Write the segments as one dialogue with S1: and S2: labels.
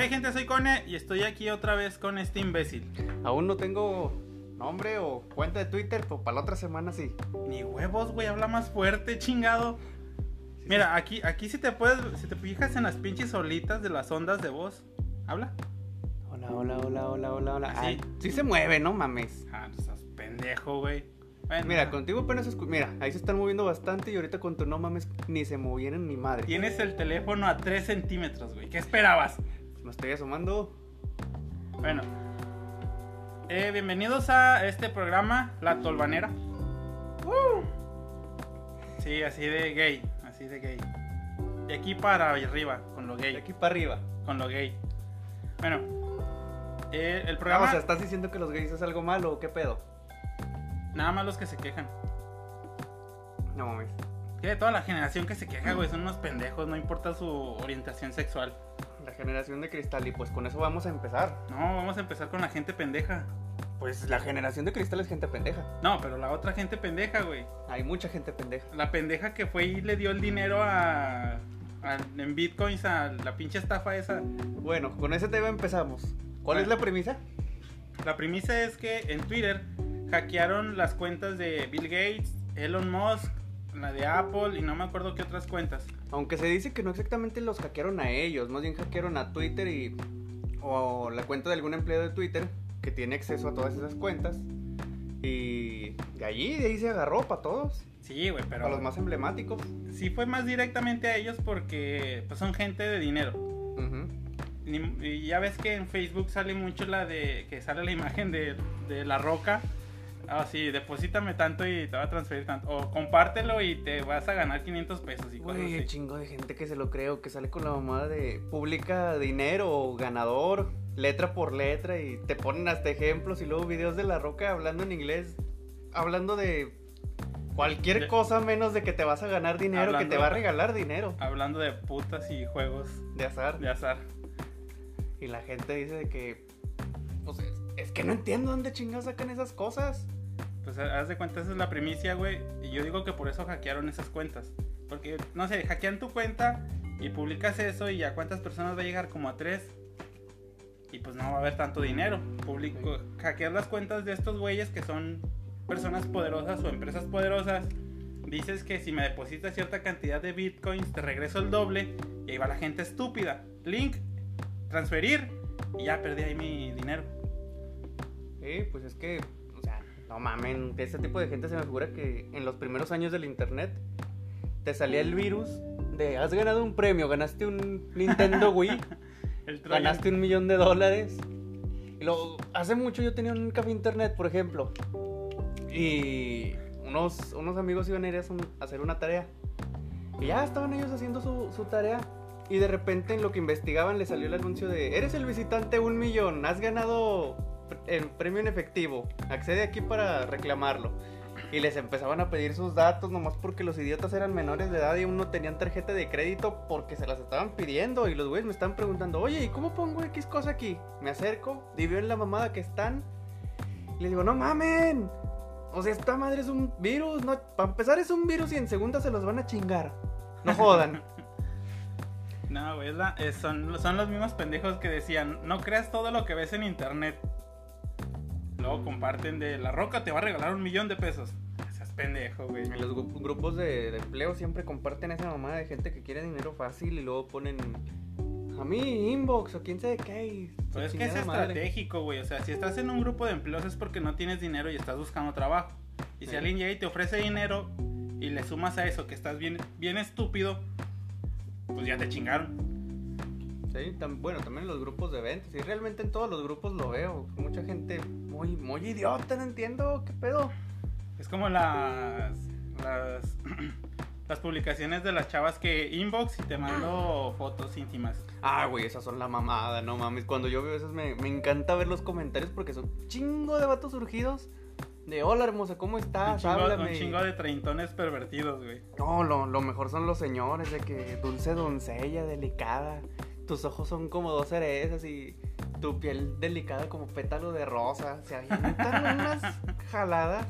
S1: ¿Qué hay gente? Soy Cone y estoy aquí otra vez con este imbécil.
S2: Aún no tengo nombre o cuenta de Twitter, pero para la otra semana sí.
S1: Ni huevos, güey, habla más fuerte, chingado. Mira, aquí, aquí si te puedes, si te fijas en las pinches solitas de las ondas de voz, habla.
S2: Hola, hola, hola, hola, hola, hola.
S1: Sí.
S2: Ay, sí se mueve, no mames.
S1: Ah, no seas pendejo, güey. Bueno,
S2: Mira, contigo apenas escu- Mira, ahí se están moviendo bastante y ahorita con tu no mames ni se movieron ni madre.
S1: Tienes el teléfono a 3 centímetros, güey. ¿Qué esperabas?
S2: Me estoy asomando.
S1: Bueno. Eh, bienvenidos a este programa, La Tolvanera. Sí, así de gay, así de gay. De aquí para arriba, con lo
S2: De
S1: gay,
S2: aquí para arriba.
S1: con lo gay. Bueno, eh, el programa...
S2: Vamos, o sea, ¿estás diciendo que los gays es algo malo o qué pedo?
S1: Nada más los que se quejan.
S2: No mames.
S1: Que toda la generación que se queja, güey, son unos pendejos, no importa su orientación sexual.
S2: La generación de cristal y pues con eso vamos a empezar.
S1: No, vamos a empezar con la gente pendeja.
S2: Pues la generación de cristal es gente pendeja.
S1: No, pero la otra gente pendeja, güey.
S2: Hay mucha gente pendeja.
S1: La pendeja que fue y le dio el dinero a, a- en bitcoins a la pinche estafa esa.
S2: Bueno, con ese tema empezamos. ¿Cuál
S1: Bueno.
S2: es la premisa?
S1: La premisa es que en Twitter hackearon las cuentas de Bill Gates, Elon Musk, la de Apple y no me acuerdo qué otras cuentas.
S2: Aunque se dice que no exactamente los hackearon a ellos, más bien hackearon a Twitter y o la cuenta de algún empleado de Twitter que tiene acceso a todas esas cuentas. Y de allí, de ahí se agarró para todos,
S1: Sí, güey, pero
S2: para los más emblemáticos.
S1: sí fue más directamente a ellos porque pues, son gente de dinero. Y ya ves que en Facebook sale mucho la de que sale la imagen de, de la roca. Ah, sí, deposítame tanto y te va a transferir tanto. O compártelo y te vas a ganar 500 pesos y cosas así.
S2: chingo de gente que se lo creo, que sale con la mamada de publica dinero o ganador, letra por letra y te ponen hasta ejemplos y luego videos de la roca hablando en inglés, hablando de cualquier
S1: De-
S2: cosa menos de que te vas a ganar dinero, que te va a regalar dinero
S1: Hablando de putas y juegos
S2: de azar.
S1: de azar.
S2: Y la gente dice de que, pues es, es que no entiendo dónde chingados sacan esas cosas.
S1: Pues haz de cuenta, esa es la primicia, güey. Y yo digo que por eso hackearon esas cuentas. Porque, no sé, hackean tu cuenta y publicas eso y a cuántas personas va a llegar como a tres. Y pues no va a haber tanto dinero. Publico, hackear las cuentas de estos güeyes que son personas poderosas o empresas poderosas. Dices que si me depositas cierta cantidad de bitcoins te regreso el doble. Y ahí va la gente estúpida. Link, transferir. Y ya perdí ahí mi dinero.
S2: Sí, pues es que, no mamen, ese tipo de gente se me figura que en los primeros años del internet te salía el virus de has ganado un premio, ganaste un Nintendo Wii,
S1: El
S2: ganaste un millón de dólares. Y luego, hace mucho yo tenía un café internet, por ejemplo, y unos, unos amigos iban a ir a hacer una tarea. Y ya estaban ellos haciendo su, su tarea. Y de repente en lo que investigaban le salió el anuncio de Eres el visitante un millón, has ganado el premio en efectivo, accede aquí para reclamarlo. Y les empezaban a pedir sus datos nomás porque los idiotas eran menores de edad y aún no tenían tarjeta de crédito porque se las estaban pidiendo. Y los güeyes me estaban preguntando, oye, ¿y cómo pongo X cosa aquí? Me acerco, y veo en la mamada que están. Y les digo, no mamen. O sea, esta madre es un virus. No, para empezar es un virus y en segunda se los van a chingar. No jodan.
S1: No, güey, es- son, son los mismos pendejos que decían, no creas todo lo que ves en internet. Luego comparten de la roca te va a regalar un millón de pesos. Seas pendejo, güey.
S2: En los gru- grupos de, de empleo siempre comparten esa mamada de gente que quiere dinero fácil y luego ponen a mí inbox o quién sabe qué.
S1: Pues es que es estratégico, güey. O sea, si estás en un grupo de empleos es porque no tienes dinero y estás buscando trabajo. Y si alguien llega y te ofrece dinero y le sumas a eso que estás bien, bien estúpido, pues ya te chingaron.
S2: Sí, tam- bueno, también en los grupos de ventas. Y realmente en todos los grupos lo veo. Mucha gente muy, muy idiota, no entiendo qué pedo.
S1: Es como las las, las publicaciones de las chavas que inbox y te mando fotos íntimas.
S2: Ah, güey, esas son la mamada, no mames. Cuando yo veo esas me, me encanta ver los comentarios porque son chingo de vatos surgidos. De hola hermosa, ¿cómo
S1: Un
S2: estás?
S1: chingo,
S2: Háblame.
S1: un chingo de treintones pervertidos, güey.
S2: No, lo, lo mejor son los señores, de que dulce doncella, delicada. Tus ojos son como dos cerezas y tu piel delicada como pétalo de rosa. Se avientan unas jaladas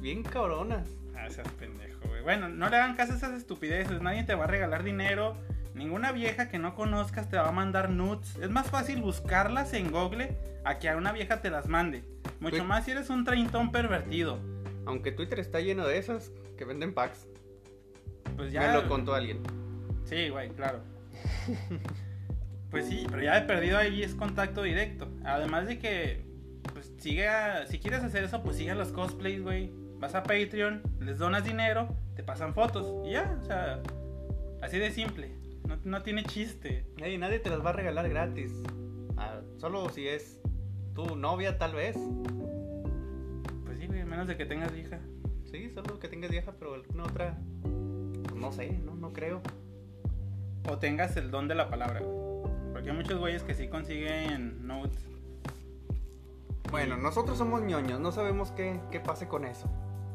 S2: bien cabronas.
S1: Ah, seas pendejo, güey. Bueno, no le hagan caso a esas estupideces. Nadie te va a regalar dinero, Ninguna vieja que no conozcas te va a mandar nudes. Es más fácil buscarlas en Google a que a una vieja te las mande. Mucho más si eres un treintón pervertido.
S2: Aunque Twitter está lleno de esas que venden packs.
S1: Pues
S2: Ya
S1: ya.
S2: me lo contó alguien.
S1: Sí, güey, claro. pues sí, pero ya he perdido ahí es contacto directo. Además de que, pues sigue a- si quieres hacer eso, pues sigue a los cosplays, güey. Vas a Patreon, les donas dinero, te pasan fotos y ya, o sea, así de simple. No, no tiene chiste.
S2: Ey, nadie te las va a regalar gratis. Ah, solo si es tu novia, tal vez.
S1: Pues sí, güey, menos de que tengas hija.
S2: Sí, solo que tengas vieja, pero alguna otra. pues no sé, no, no creo.
S1: O tengas el don de la palabra, güey. Porque hay muchos güeyes que sí consiguen notes.
S2: Bueno, nosotros somos ñoños, no sabemos qué, qué pase con eso.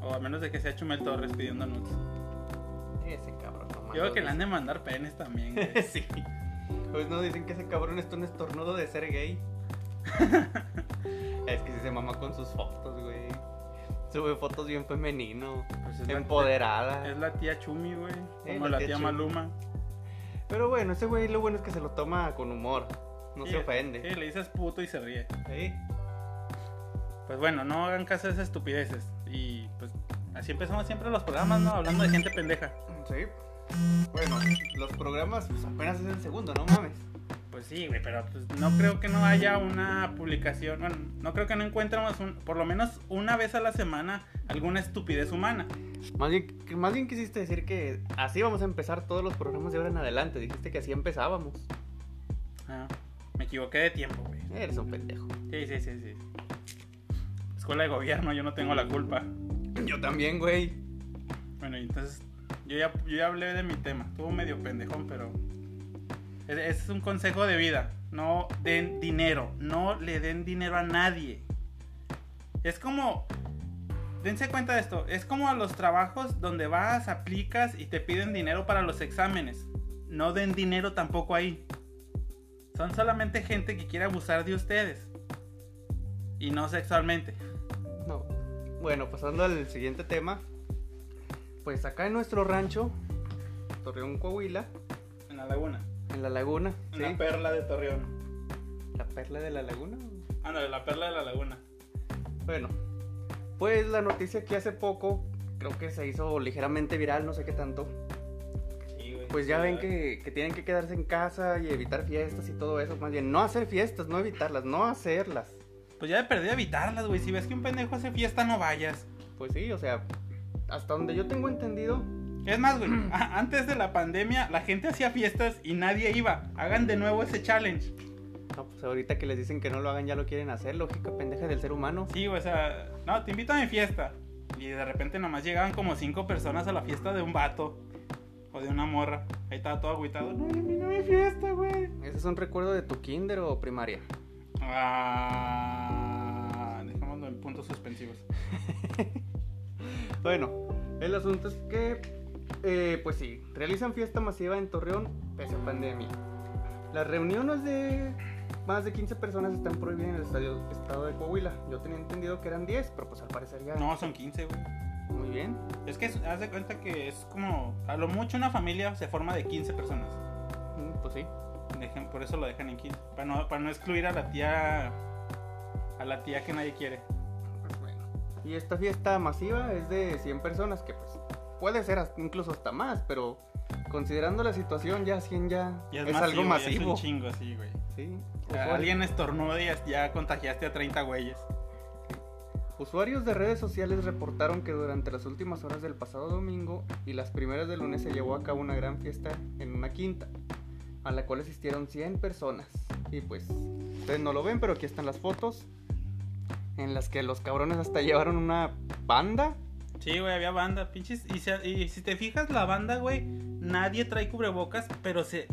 S1: O a menos de que sea Chumel Torres pidiendo nudes.
S2: Ese cabrón,
S1: Yo creo que le han de mandar penes también, güey.
S2: sí. Pues no dicen que ese cabrón es un estornudo de ser gay. es que si se mama con sus fotos, güey. Sube fotos bien femenino,
S1: Pues es la-
S2: empoderada.
S1: Es la tía Chumi, güey.
S2: Eh,
S1: Como
S2: la
S1: la,
S2: tía.
S1: Maluma.
S2: Pero bueno, ese güey lo bueno es que se lo toma con humor. No
S1: Sí,
S2: se ofende.
S1: Sí, le dices puto y se ríe.
S2: Sí.
S1: Pues bueno, no hagan caso de esas estupideces. Y pues así empezamos siempre los programas, ¿no? Hablando de gente pendeja.
S2: Sí. Bueno, los programas pues, apenas es el segundo, no mames.
S1: Pues sí, güey, pero pues no creo que no haya una publicación. Bueno, no creo que no encuentremos un- por lo menos una vez a la semana alguna estupidez humana.
S2: Más bien, más bien quisiste decir que así vamos a empezar todos los programas de ahora en adelante. Dijiste que así empezábamos.
S1: Ah, me equivoqué de tiempo, güey.
S2: Eres un pendejo.
S1: Sí, sí, sí, sí. Escuela de gobierno, yo no tengo la culpa.
S2: Yo también, güey.
S1: Bueno, entonces yo ya, yo ya hablé de mi tema. Estuvo medio pendejón, pero ese es un consejo de vida. No den dinero. No le den dinero a nadie. Es como... Dense cuenta de esto. Es como a los trabajos donde vas, aplicas y te piden dinero para los exámenes. No den dinero tampoco ahí. Son solamente gente que quiere abusar de ustedes. Y no sexualmente.
S2: No. Bueno, pasando al siguiente tema. Pues acá en nuestro rancho, Torreón, Coahuila,
S1: En la laguna.
S2: En la laguna.
S1: Una
S2: ¿sí?
S1: perla de Torreón.
S2: La perla de la laguna.
S1: Ándale, la perla de la laguna.
S2: Bueno, pues la noticia que hace poco, creo que se hizo ligeramente viral, no sé qué tanto.
S1: Sí, güey.
S2: Pues ya ven que, que tienen que quedarse en casa y evitar fiestas y todo eso. Más bien, no hacer fiestas, no evitarlas, no hacerlas.
S1: Pues ya de perdido evitarlas, güey. Si ves que un pendejo hace fiesta, no vayas.
S2: Pues sí, o sea, hasta donde yo tengo entendido,
S1: Es más, güey, antes de la pandemia, la gente hacía fiestas y nadie iba. Hagan de nuevo ese challenge.
S2: no, pues ahorita que les dicen que no lo hagan ya lo quieren hacer, lógica pendeja del ser humano.
S1: Sí, güey, o sea, no, te invito a mi fiesta. Y de repente nomás llegaban como cinco personas a la fiesta de un vato. O de una morra. Ahí estaba todo agüitado. No, no mi fiesta, güey.
S2: ¿Ese es un recuerdo de tu kinder o primaria?
S1: Ah, dejémoslo en puntos suspensivos.
S2: Bueno, el asunto es que, eh, pues sí, realizan fiesta masiva en Torreón pese a pandemia. Las reuniones de más de 15 personas están prohibidas en el estadio, estado de Coahuila. Yo tenía entendido que eran 10, pero pues al parecer ya.
S1: No, son 15, güey.
S2: Muy bien.
S1: Es que haz de cuenta que es como. A lo mucho una familia se forma de 15 personas.
S2: Mm, Pues sí.
S1: Dejen- por eso lo dejan en 15. Para no, para no excluir a la tía. A la tía que nadie quiere.
S2: Pues bueno. Y esta fiesta masiva es de 100 personas, que pues puede ser hasta- incluso hasta más, pero considerando la situación ya 100 ya,
S1: Ya
S2: es, algo
S1: masivo, ya Es
S2: masivo.
S1: un chingo, sí, güey.
S2: Sí.
S1: O sea,
S2: Usuarios-
S1: alguien estornuda y ya- contagiaste a 30 güeyes.
S2: Usuarios de redes sociales reportaron que durante las últimas horas del pasado domingo y las primeras del lunes se llevó a cabo una gran fiesta en una quinta, a la cual asistieron 100 personas. Y pues, ustedes no lo ven, pero aquí están las fotos en las que los cabrones hasta llevaron una banda.
S1: Sí, güey, había banda, pinches. Y, se- y si te fijas, la banda, güey, nadie trae cubrebocas, pero se,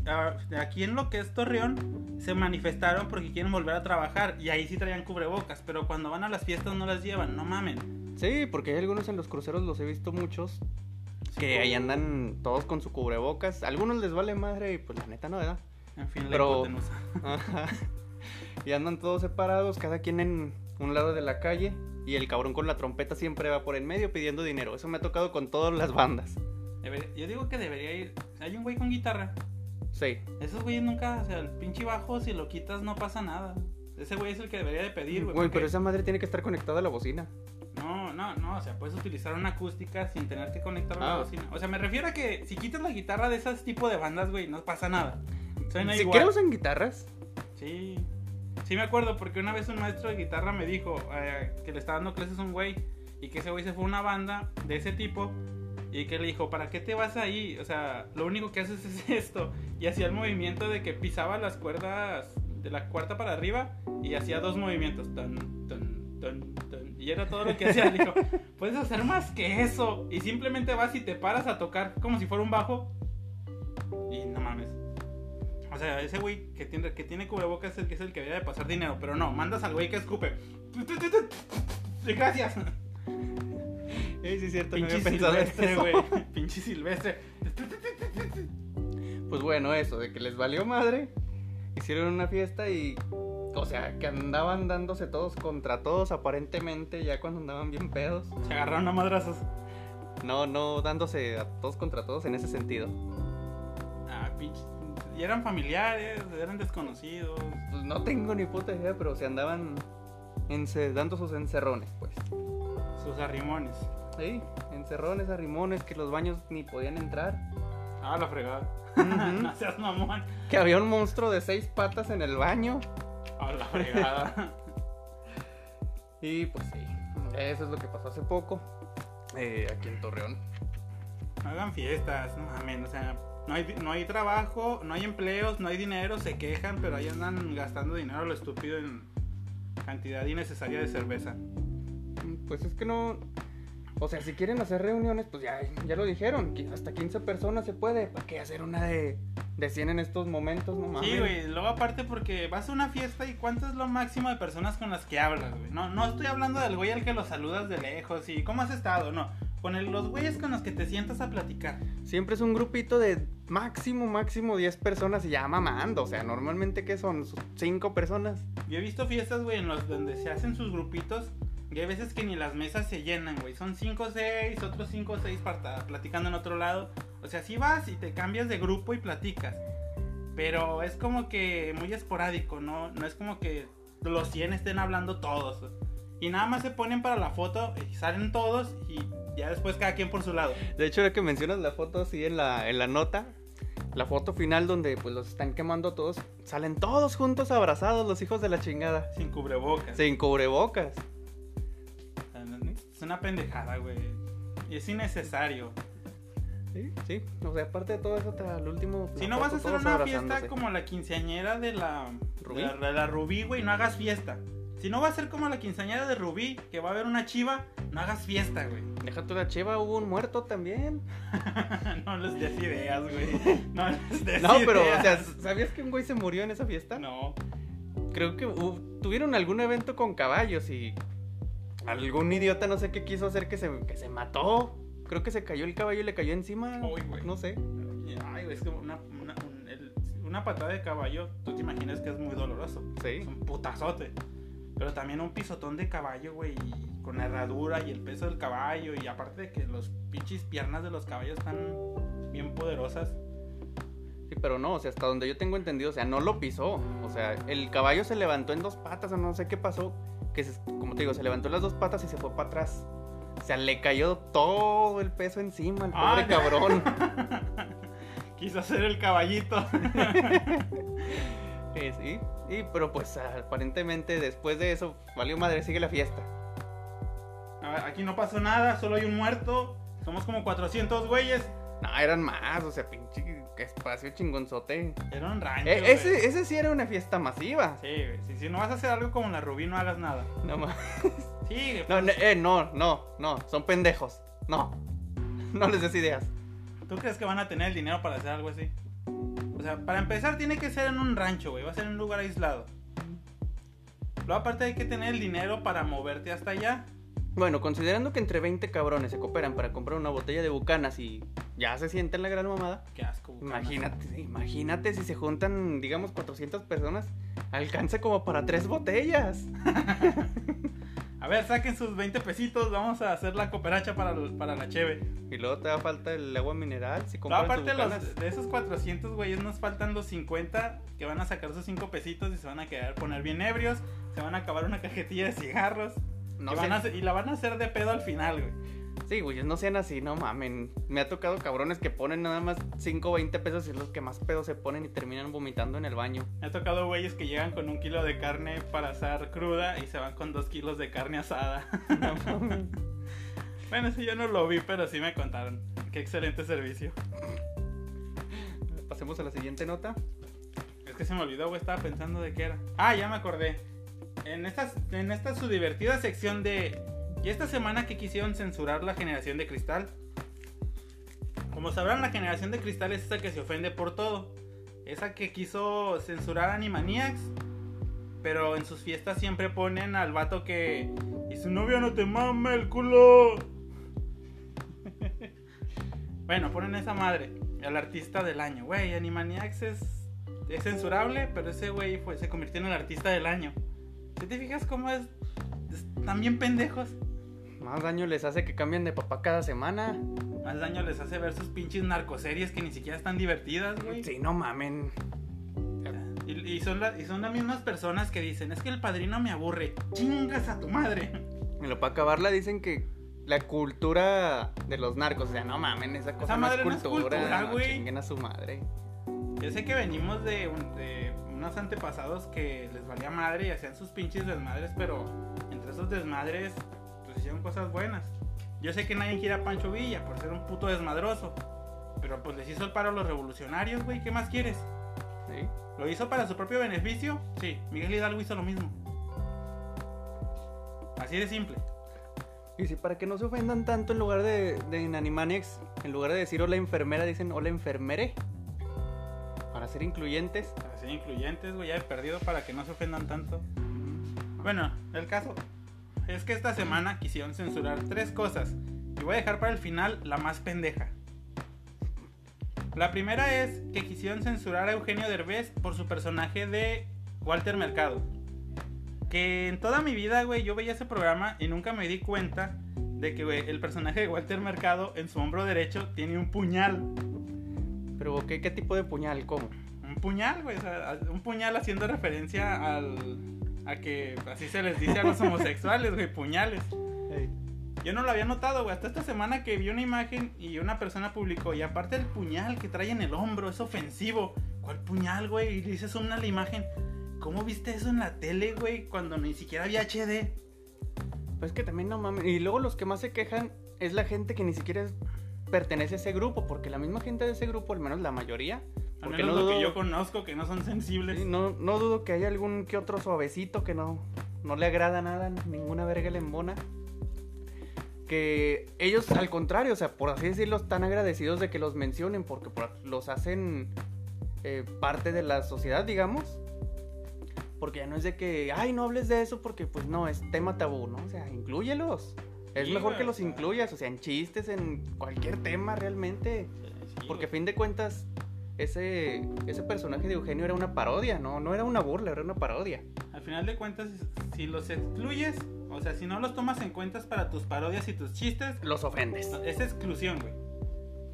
S1: aquí en lo que es Torreón se manifestaron porque quieren volver a trabajar y ahí sí traían cubrebocas, pero cuando van a las fiestas no las llevan, no mamen.
S2: Sí, porque hay algunos en los cruceros, los he visto muchos, que ahí andan todos con su cubrebocas. A algunos les vale madre y pues la neta no, ¿verdad?
S1: En fin, la
S2: Pero-
S1: hipotenusa.
S2: Ajá. Y andan todos separados, cada quien en un lado de la calle. Y el cabrón con la trompeta siempre va por en medio pidiendo dinero. Eso me ha tocado con todas las bandas.
S1: Debería- yo digo que debería ir. Hay un güey con guitarra.
S2: Sí.
S1: Esos güeyes nunca, o sea, el pinche bajo, si lo quitas no pasa nada. Ese güey es el que debería de pedir, güey.
S2: Güey,
S1: porque-
S2: pero esa madre tiene que estar conectada a la bocina.
S1: No, no, no, o sea, puedes utilizar una acústica sin tener que conectarla a
S2: Ah.
S1: la bocina. O sea, me refiero a que si quitas la guitarra de ese tipo de bandas, güey, no pasa nada. Suena
S2: ¿Si
S1: igual.
S2: usan guitarras?
S1: Sí. Sí me acuerdo porque una vez un maestro de guitarra me dijo eh, que le estaba dando clases a un güey y que ese güey se fue a una banda de ese tipo y que le dijo, ¿para qué te vas ahí? O sea, lo único que haces es esto. Y hacía el movimiento de que pisaba las cuerdas de la cuarta para arriba y hacía dos movimientos. Tan, tan, tan, tan. Y era todo lo que hacía. Le dijo, puedes hacer más que eso. Y simplemente vas y te paras a tocar como si fuera un bajo. Y no mames. O sea, ese güey que tiene, que tiene cubrebocas es el que es el que debería de pasar dinero. Pero no, mandas al güey que escupe. Gracias.
S2: Sí, sí, es cierto.
S1: Pinche silvestre, güey. Pinche silvestre.
S2: Pues bueno, eso, de que les valió madre. Hicieron una fiesta y. O sea, que andaban dándose todos contra todos, aparentemente, ya cuando andaban bien pedos.
S1: Se agarraron a madrazos.
S2: No, no dándose a todos contra todos en ese sentido.
S1: Ah, pinche. Y eran familiares, eran desconocidos.
S2: Pues no tengo ni puta idea, pero se andaban dando sus encerrones, pues.
S1: Sus arrimones.
S2: Sí, encerrones, arrimones, que los baños ni podían entrar.
S1: Ah, la fregada. No seas mamón.
S2: Que había un monstruo de seis patas en el baño.
S1: Ah, la fregada.
S2: Y pues sí, eso es lo que pasó hace poco. eh, aquí en Torreón.
S1: Hagan fiestas, no mames, o sea, no hay, no hay trabajo, no hay empleos, no hay dinero, se quejan, pero ahí andan gastando dinero a lo estúpido en cantidad innecesaria de cerveza.
S2: Pues es que no. O sea, si quieren hacer reuniones, pues ya, ya lo dijeron. Hasta 15 personas se puede. ¿Para qué hacer una de, de 100 en estos momentos? No mames.
S1: Sí, güey, luego aparte porque vas a una fiesta y cuánto es lo máximo de personas con las que hablas, güey. No, no estoy hablando del güey al que lo saludas de lejos y cómo has estado, no. Con el- los güeyes con los que te sientas a platicar.
S2: Siempre es un grupito de máximo, máximo 10 personas y ya mamando. O sea, normalmente, ¿qué son? 5 personas.
S1: Yo he visto fiestas, güey, en los donde se hacen sus grupitos y hay veces que ni las mesas se llenan, güey. Son 5 o 6, otros 5 o 6 platicando en otro lado. O sea, sí vas y te cambias de grupo y platicas. Pero es como que muy esporádico, ¿no? No es como que los 100 estén hablando todos. Y nada más se ponen para la foto y salen todos y ya después cada quien por su lado.
S2: De hecho, ahora que mencionas la foto así en la, en la nota, la foto final donde pues los están quemando todos, salen todos juntos abrazados los hijos de la chingada.
S1: Sin cubrebocas.
S2: Sin cubrebocas.
S1: Es una pendejada, güey. Y es innecesario.
S2: Sí, sí. O sea, aparte de todo eso, hasta el último.
S1: Si no vas a hacer una fiesta como la quinceañera de la
S2: ¿Rubí?
S1: De la, de la Rubí, güey, no hagas fiesta. Si no va a ser como la quinceañera de Rubí, que va a haber una chiva, no hagas fiesta, güey.
S2: Deja tú la chiva, hubo un muerto también.
S1: no les des ideas, güey. No les des
S2: No, pero, o sea, ¿sabías que un güey se murió en esa fiesta?
S1: No.
S2: Creo que tuvieron algún evento con caballos y algún idiota no sé qué quiso hacer que se, que se mató. Creo que se cayó el caballo y le cayó encima.
S1: Uy, güey.
S2: No sé.
S1: Ay, güey, es que una, una, un- el- una patada de caballo, tú te imaginas que es muy doloroso.
S2: Sí.
S1: Es un putazote. Pero también un pisotón de caballo, güey, con la herradura y el peso del caballo. Y aparte de que los pinches piernas de los caballos están bien poderosas.
S2: Sí, pero no, o sea, hasta donde yo tengo entendido, o sea, no lo pisó. O sea, el caballo se levantó en dos patas o no sé qué pasó. Que, se- como te digo, se levantó en las dos patas y se fue para atrás. O sea, le cayó todo el peso encima al pobre
S1: Ah,
S2: cabrón.
S1: Quiso hacer el caballito.
S2: Sí, y, pero pues aparentemente después de eso, valió madre, sigue la fiesta.
S1: A ver, aquí no pasó nada, solo hay un muerto. Somos como 400 güeyes.
S2: No, eran más, o sea, pinche espacio chingonzote.
S1: Era un rancho. Güey.
S2: ese, ese sí era una fiesta masiva.
S1: Sí, güey. Si, si no vas a hacer algo como la Rubí, no hagas nada.
S2: No, ma-
S1: Sí, güey,
S2: no, no, eh, no, no, no, son pendejos. No, no les des ideas.
S1: ¿Tú crees que van a tener el dinero para hacer algo así? O sea, para empezar tiene que ser en un rancho, güey. Va a ser en un lugar aislado. Luego aparte hay que tener el dinero para moverte hasta allá.
S2: Bueno, considerando que entre 20 cabrones se cooperan para comprar una botella de bucanas y ya se sienten la gran mamada,
S1: Qué asco. bucanas.
S2: imagínate, imagínate si se juntan, digamos, 400 personas, alcance como para tres botellas.
S1: A A ver, saquen sus 20 pesitos, vamos a hacer la cooperacha para, para la cheve.
S2: Y luego te da falta el agua mineral. Si
S1: No,
S2: compras
S1: aparte
S2: tus
S1: los- de esos 400 güeyes nos faltan los 50 que van a sacar sus 5 pesitos y se van a quedar poner bien ebrios, se van a acabar una cajetilla de cigarros
S2: No
S1: y, van a y la van a hacer de pedo al final, güey.
S2: Sí, güey, no sean así, no mamen. Me ha tocado cabrones que ponen nada más 5 o 20 pesos y es los que más pedos se ponen y terminan vomitando en el baño.
S1: Me ha tocado güeyes que llegan con un kilo de carne para asar cruda y se van con 2 kilos de carne asada. Bueno, eso yo no lo vi, pero sí me contaron. Qué excelente servicio.
S2: Pasemos a la siguiente nota.
S1: Es que se me olvidó, güey, estaba pensando de qué era. Ah, ya me acordé. En esta, en esta su divertida sección de... Y esta semana que quisieron censurar la generación de cristal. Como sabrán, la generación de cristal es esa que se ofende por todo. Esa que quiso censurar Animaniacs. Pero en sus fiestas siempre ponen al vato que... Y su novia no te mame el culo. bueno, ponen esa madre. Al artista del año. Güey, Animaniacs es es censurable, pero ese güey se convirtió en el artista del año. ¿Sí te fijas cómo es? Están bien pendejos.
S2: Más daño les hace que cambien de papá cada semana.
S1: Más daño les hace ver sus pinches narcoseries que ni siquiera están divertidas, güey.
S2: Sí, no mamen.
S1: Y, y son la- y son las mismas personas que dicen, es que el padrino me aburre. Chingas a tu madre.
S2: Y lo para acabarla dicen que la cultura de los narcos, o sea, no mamen, esa cosa
S1: Esa
S2: no
S1: madre
S2: es
S1: no es
S2: cultura,
S1: cultura,
S2: no
S1: güey.
S2: chinguen a su madre.
S1: Yo sé que venimos de, de unos antepasados que les valía madre y hacían sus pinches desmadres, pero esos desmadres, pues hicieron cosas buenas. Yo sé que nadie quiere a Pancho Villa por ser un puto desmadroso, pero pues les hizo el paro a los revolucionarios, güey, ¿qué más quieres?
S2: ¿sí?
S1: ¿Lo hizo para su propio beneficio? Sí, Miguel Hidalgo hizo lo mismo. Así de simple.
S2: Y si para que no se ofendan tanto en lugar de, de en Animaniacs, en lugar de decir hola enfermera, dicen hola enfermere. Para ser incluyentes.
S1: Para ser incluyentes, güey, ya he perdido para que no se ofendan tanto. Bueno, el caso es que esta semana quisieron censurar tres cosas. Y voy a dejar para el final la más pendeja. La primera es que quisieron censurar a Eugenio Derbez por su personaje de Walter Mercado. Que en toda mi vida, güey, yo veía ese programa y nunca me di cuenta de que, güey, el personaje de Walter Mercado en su hombro derecho tiene un puñal.
S2: Pero ¿qué, qué tipo de puñal? ¿Cómo?
S1: Un puñal, güey. o sea, un puñal haciendo referencia al. A que así se les dice a los homosexuales, güey, puñales. Yo no lo había notado, güey. Hasta esta semana que vi una imagen y una persona publicó. Y aparte el puñal que trae en el hombro es ofensivo. ¿Cuál puñal, güey? Y le dices una a la imagen. ¿Cómo viste eso en la tele, güey? Cuando ni siquiera había HD.
S2: Pues que también no mames. Y luego los que más se quejan es la gente que ni siquiera es- pertenece a ese grupo, porque la misma gente de ese grupo, al menos la mayoría,
S1: Al menos
S2: no
S1: lo que yo conozco, que no son sensibles.
S2: Sí, no, no dudo que haya algún que otro suavecito que no, no le agrada nada, ninguna verga le embona. Que ellos, al contrario, o sea, por así decirlo, están agradecidos de que los mencionen porque por- los hacen eh, parte de la sociedad, digamos. Porque ya no es de que, ay, no hables de eso porque, pues no, es tema tabú, ¿no? O sea, inclúyelos. Es
S1: Sí,
S2: mejor
S1: güey,
S2: que los incluyas, o sea, en chistes, en cualquier tema realmente.
S1: Sí,
S2: Porque a fin de cuentas, ese, ese personaje de Eugenio era una parodia, ¿no? No era una burla, era una parodia.
S1: Al final de cuentas, si los excluyes, o sea, si no los tomas en cuenta para tus parodias y tus chistes,
S2: Los ofendes.
S1: es exclusión, güey.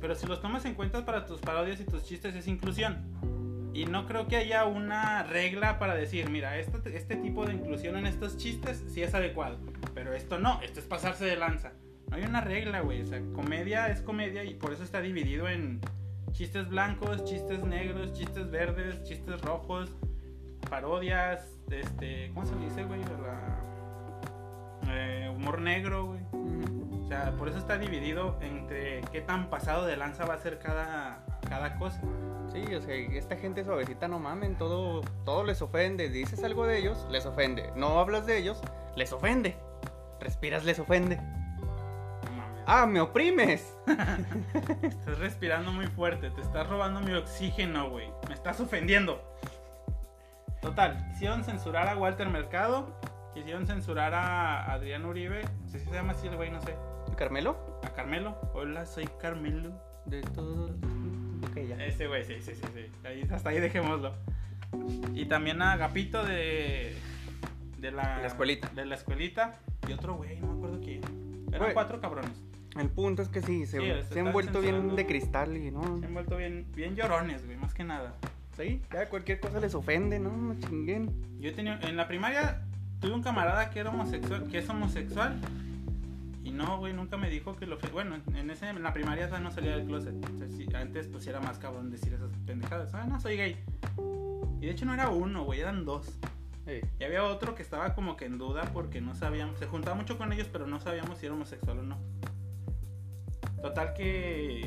S1: Pero si los tomas en cuenta para tus parodias y tus chistes, es inclusión. Y no creo que haya una regla para decir, mira, esto, este tipo de inclusión en estos chistes sí es adecuado. Pero esto no, esto es pasarse de lanza. No hay una regla, güey. O sea, comedia es comedia y por eso está dividido en chistes blancos, chistes negros, chistes verdes, chistes rojos, parodias, este, ¿cómo se dice, güey? La- eh, humor negro, güey. O sea, por eso está dividido entre qué tan pasado de lanza va a ser cada, cada cosa.
S2: Sí, o sea, esta gente suavecita no mamen, todo, todo les ofende. Dices algo de ellos, les ofende. No hablas de ellos, les ofende. Respiras, les ofende. ¡Ah, me oprimes!
S1: Estás respirando muy fuerte, te estás robando mi oxígeno, güey. Me estás ofendiendo. Total, quisieron censurar a Walter Mercado, quisieron censurar a Adrián Uribe, no sé si se llama así el güey, no sé.
S2: ¿Carmelo?
S1: A Carmelo. Hola, soy Carmelo.
S2: De todo. Ok, ya.
S1: Ese güey, sí, sí, sí, sí. Ahí- hasta ahí dejémoslo. Y también a Agapito de. De la,
S2: La escuelita.
S1: De la escuelita. y otro güey, no me acuerdo quién. Eran
S2: Güey.
S1: cuatro cabrones.
S2: El punto es que sí, se,
S1: Sí, se
S2: se han vuelto bien de cristal y no.
S1: Se han vuelto bien, bien llorones, güey, más que nada.
S2: Sí, ya cualquier cosa les ofende, ¿no? No chinguen.
S1: Yo tenía, en la primaria tuve un camarada que era homosexual, que es homosexual. Y no, güey, nunca me dijo que lo fue. Bueno, en, ese, en la primaria no salía del closet. O sea, sí, antes pues era más cabrón decir esas pendejadas. Ah, no, soy gay. Y de hecho no era uno, güey, eran dos.
S2: Sí.
S1: Y había otro que estaba como que en duda porque no sabíamos, se juntaba mucho con ellos, pero no sabíamos si era homosexual o no. Total que,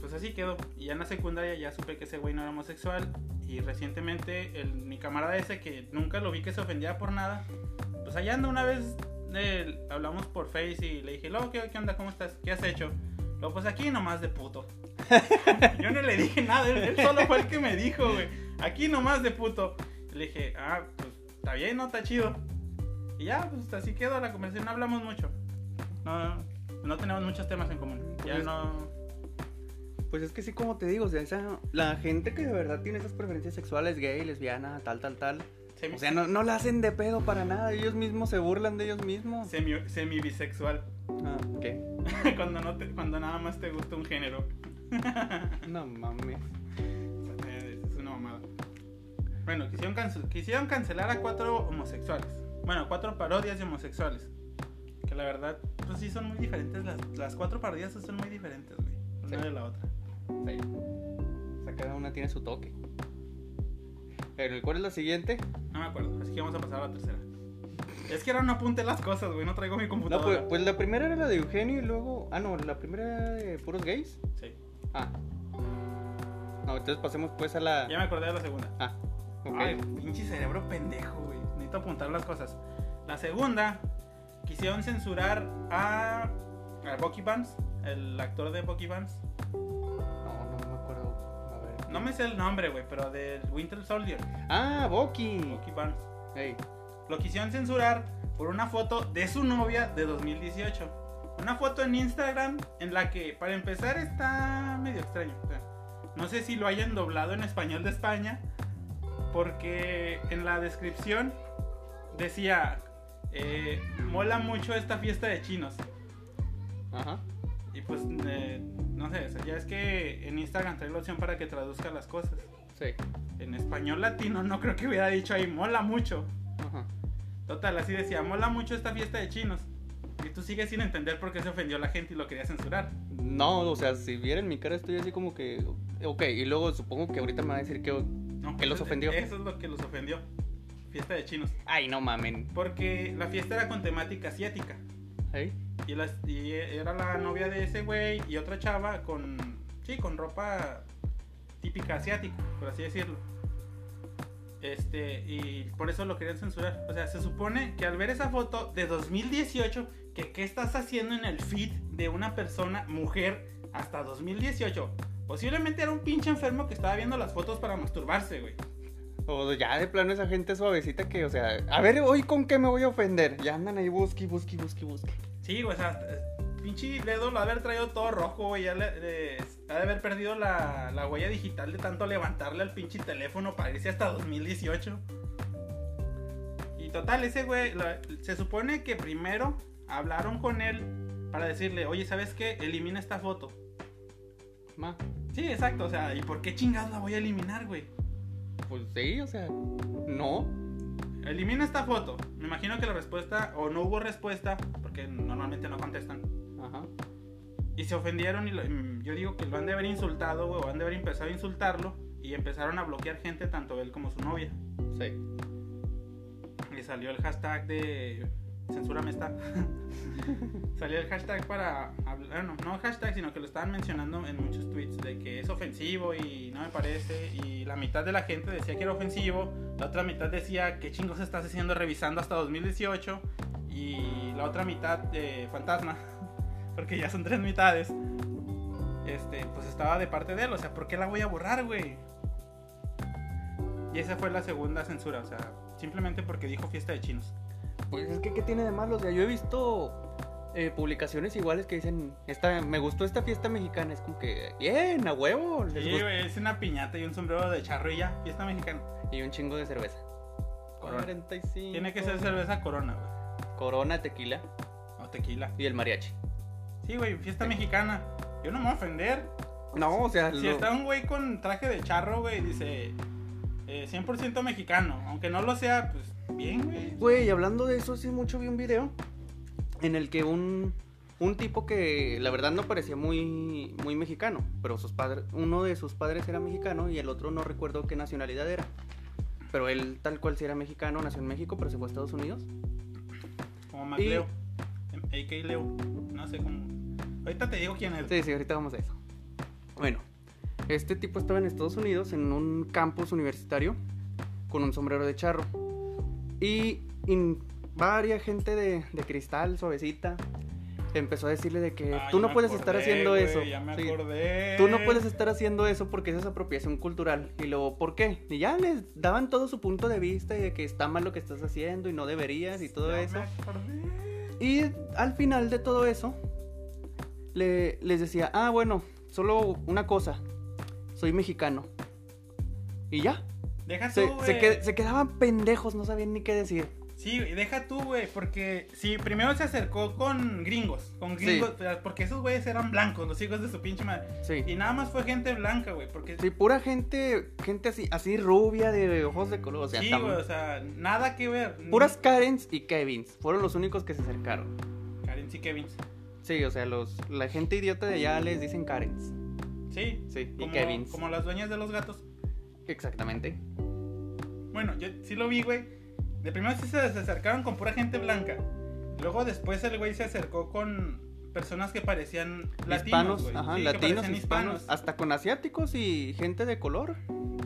S1: pues así quedó. Y ya en la secundaria ya supe que ese güey no era homosexual. Y recientemente el, mi camarada ese que nunca lo vi que se ofendía por nada, pues allá anda una vez, eh, hablamos por Face y le dije, luego, ¿qué, ¿qué onda? ¿Cómo estás? ¿Qué has hecho? Luego, pues aquí nomás de puto. Yo no le dije nada, él, él solo fue el que me dijo, güey. Aquí nomás de puto. Le dije, ah, pues está bien, ¿no? Está chido. Y ya, pues así quedó la conversación, no hablamos mucho. No, no tenemos muchos temas en común. Ya
S2: Pues-
S1: no...
S2: Pues es que sí, como te digo, o sea, esa- la gente que de verdad tiene esas preferencias sexuales, gay, lesbiana, tal, tal, tal.
S1: Semi,
S2: O sea, no, no la hacen de pedo para nada. Ellos mismos se burlan de ellos mismos.
S1: semi, semi-bisexual.
S2: Ah, ¿qué?
S1: cuando, no te- cuando nada más te gusta un género.
S2: No mames.
S1: Es una mamada. Bueno, quisieron, cance- quisieron cancelar a cuatro homosexuales. Bueno, cuatro parodias de homosexuales. Que la verdad, pues sí son muy diferentes. Las, las cuatro parodias son muy diferentes, güey. Una
S2: Sí.
S1: de la otra.
S2: Sí. O sea, cada una tiene su toque. Pero, ¿cuál es la siguiente?
S1: No me acuerdo, así que vamos a pasar a la tercera. Es que ahora no apunté las cosas, güey. No traigo mi
S2: No,
S1: computadora.
S2: pues, pues la primera era la de Eugenio y luego. Ah, no, la primera era de puros gays.
S1: Sí.
S2: Ah. No, entonces pasemos pues a la.
S1: Ya me acordé de la segunda.
S2: Ah, ok.
S1: Ay, pinche cerebro pendejo, güey. Necesito apuntar las cosas. La segunda, quisieron censurar a, a Bucky Barnes, el actor de Bucky Barnes.
S2: No, no me acuerdo. A ver.
S1: No me sé el nombre, güey, pero del Winter Soldier,
S2: Ah, Boki.
S1: Bucky Barnes. Lo quisieron censurar por una foto de su novia de 2018. Una foto en Instagram en la que, para empezar, está medio extraño. O sea, no sé si lo hayan doblado en español de España, porque en la descripción decía, eh, mola mucho esta fiesta de chinos.
S2: Ajá.
S1: Y pues, eh, no sé, o sea, ya es que en Instagram trae la opción para que traduzca las cosas.
S2: Sí.
S1: En español latino no creo que hubiera dicho ahí, mola mucho.
S2: Ajá.
S1: Total, así decía, mola mucho esta fiesta de chinos. Y tú sigues sin entender por qué se ofendió la gente y lo quería censurar.
S2: No, o sea, si vieran mi cara estoy así como que. Ok, y luego supongo que ahorita me va a decir que.
S1: No,
S2: ¿Qué los
S1: eso-
S2: ofendió?
S1: Eso es lo que los ofendió. Fiesta de chinos.
S2: Ay, no mamen.
S1: Porque la fiesta era con temática asiática.
S2: ¿Eh?
S1: Y, las- y era la novia de ese güey y otra chava con. Sí, con ropa típica asiática, por así decirlo. Este, y por eso lo querían censurar. O sea, se supone que al ver esa foto de 2018, que qué estás haciendo en el feed de una persona, mujer, hasta 2018. Posiblemente era un pinche enfermo que estaba viendo las fotos para masturbarse, güey.
S2: O ya de plano esa gente suavecita que, o sea, a ver, hoy con qué me voy a ofender. Ya andan ahí busqui, busqui, busqui, busqui.
S1: Sí, o sea, eh, pinche dedo lo ha de haber traído todo rojo, güey. Ya le, le- ha de haber perdido la, la huella digital de tanto levantarle al pinche teléfono para irse hasta 2018. Y total, ese güey, la- se supone que primero hablaron con él para decirle, oye, ¿sabes qué? Elimina esta foto.
S2: Ma,
S1: Sí, exacto, o sea, ¿y por qué chingados la voy a eliminar, güey?
S2: Pues sí, o sea, no.
S1: Elimina esta foto. Me imagino que la respuesta, o no hubo respuesta, porque normalmente no contestan.
S2: Ajá.
S1: Y se ofendieron y lo- yo digo que lo han de haber insultado, güey, o han de haber empezado a insultarlo y empezaron a bloquear gente, tanto él como su novia.
S2: Sí.
S1: Y salió el hashtag de censúrame esta. salió el hashtag para hablar, no, no hashtag, sino que lo estaban mencionando en muchos tweets de que es ofensivo y no me parece. Y la mitad de la gente decía que era ofensivo, la otra mitad decía que chingos estás haciendo revisando hasta 2018 y la otra mitad de fantasma, porque ya son tres mitades. Este, pues estaba de parte de él, o sea, ¿por qué la voy a borrar, güey? Y esa fue la segunda censura, o sea, simplemente porque dijo fiesta de chinos.
S2: Pues es que, ¿qué tiene de malo? O sea, yo he visto eh, publicaciones iguales que dicen, esta, me gustó esta fiesta mexicana. Es como que, bien, a huevo. les
S1: Sí,
S2: gustó".
S1: güey, es una piñata y un sombrero de charro y ya, fiesta mexicana.
S2: Y un chingo de cerveza.
S1: Corona.
S2: 45.
S1: Tiene que ser cerveza corona, güey.
S2: Corona, tequila
S1: O tequila.
S2: y el mariachi.
S1: Sí, güey, fiesta mexicana. Yo no me voy a ofender.
S2: No, o sea,
S1: Si
S2: lo-
S1: está un güey con traje de charro, güey, dice eh, 100% mexicano. Aunque no lo sea, pues bien, güey.
S2: Güey, hablando de eso, hace mucho vi un video en el que un, un tipo que la verdad no parecía muy, muy mexicano, pero sus padres, uno de sus padres era mexicano y el otro no recuerdo qué nacionalidad era. Pero él tal cual sí era mexicano, nació en México, pero se fue a Estados Unidos.
S1: Como MacLeo. AK Leo. No sé cómo. Ahorita te digo quién es.
S2: Sí, sí, ahorita vamos a eso. Bueno, este tipo estaba en Estados Unidos en un campus universitario con un sombrero de charro. Y in- varias gente de, de cristal, suavecita, empezó a decirle de que
S1: Ah,
S2: tú no puedes
S1: acordé,
S2: estar haciendo eso.
S1: Ya me
S2: Sí.
S1: acordé.
S2: Tú no puedes estar haciendo eso porque eso es apropiación cultural. Y luego, ¿por qué? Y ya les daban todo su punto de vista y de que está mal lo que estás haciendo y no deberías y todo
S1: Ya
S2: eso.
S1: me acordé.
S2: Y al final de todo eso, le- les decía, ah, bueno, solo una cosa, soy mexicano. Y ya,
S1: Deja
S2: se,
S1: tú,
S2: se,
S1: güey.
S2: se quedaban pendejos, no sabían ni qué decir.
S1: Sí, deja tú, güey, porque sí, primero se acercó con gringos, con gringos, porque esos güeyes eran blancos, los hijos de su pinche madre.
S2: Sí.
S1: Y nada más fue gente blanca, güey, porque
S2: Sí, pura gente, gente así, así rubia, de ojos de color, o sea,
S1: sí, güey, o sea, nada que ver.
S2: puras Karens y Kevins, fueron los únicos que se acercaron.
S1: Karen y Kevin.
S2: Sí, o sea, los, la gente idiota de allá les dicen Karens.
S1: Sí,
S2: Sí, y
S1: como,
S2: Kevins.
S1: como las dueñas de los gatos.
S2: Exactamente.
S1: Bueno, yo sí lo vi, güey. De primero sí se acercaron con pura gente blanca. Luego después el güey se acercó con personas que parecían latinos,
S2: hispanos, ajá,
S1: Sí, que
S2: latinos,
S1: parecían
S2: hispanos, hasta con asiáticos y gente de color.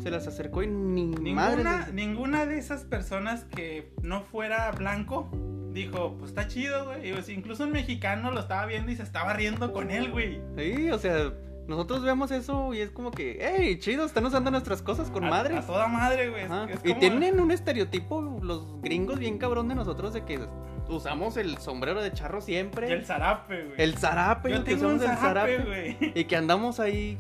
S2: Se las acercó y ni madre.
S1: Ninguna,
S2: les-
S1: ninguna de esas personas que no fuera blanco dijo, pues está chido, güey. Incluso un mexicano lo estaba viendo y se estaba riendo con él, güey.
S2: Sí, o sea, nosotros vemos eso y es como que, hey, chido, están usando nuestras cosas con
S1: A-
S2: madres.
S1: A, toda madre, güey. Es-
S2: Y tienen un estereotipo los gringos bien cabrón de nosotros de que usamos el sombrero de charro siempre.
S1: y el zarape, güey.
S2: El zarape,
S1: Yo tengo un
S2: usamos el
S1: zarape, güey.
S2: Y que andamos ahí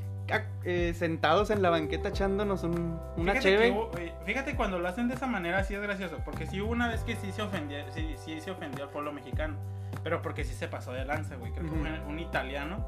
S2: eh, sentados en la banqueta echándonos un, una
S1: Fíjate,
S2: cheve.
S1: que hubo- güey, fíjate cuando lo hacen de esa manera sí es gracioso, porque sí hubo una vez que sí se ofendió, sí, sí se ofendió al pueblo mexicano, pero porque sí se pasó de lanza, güey. Creo que fue un italiano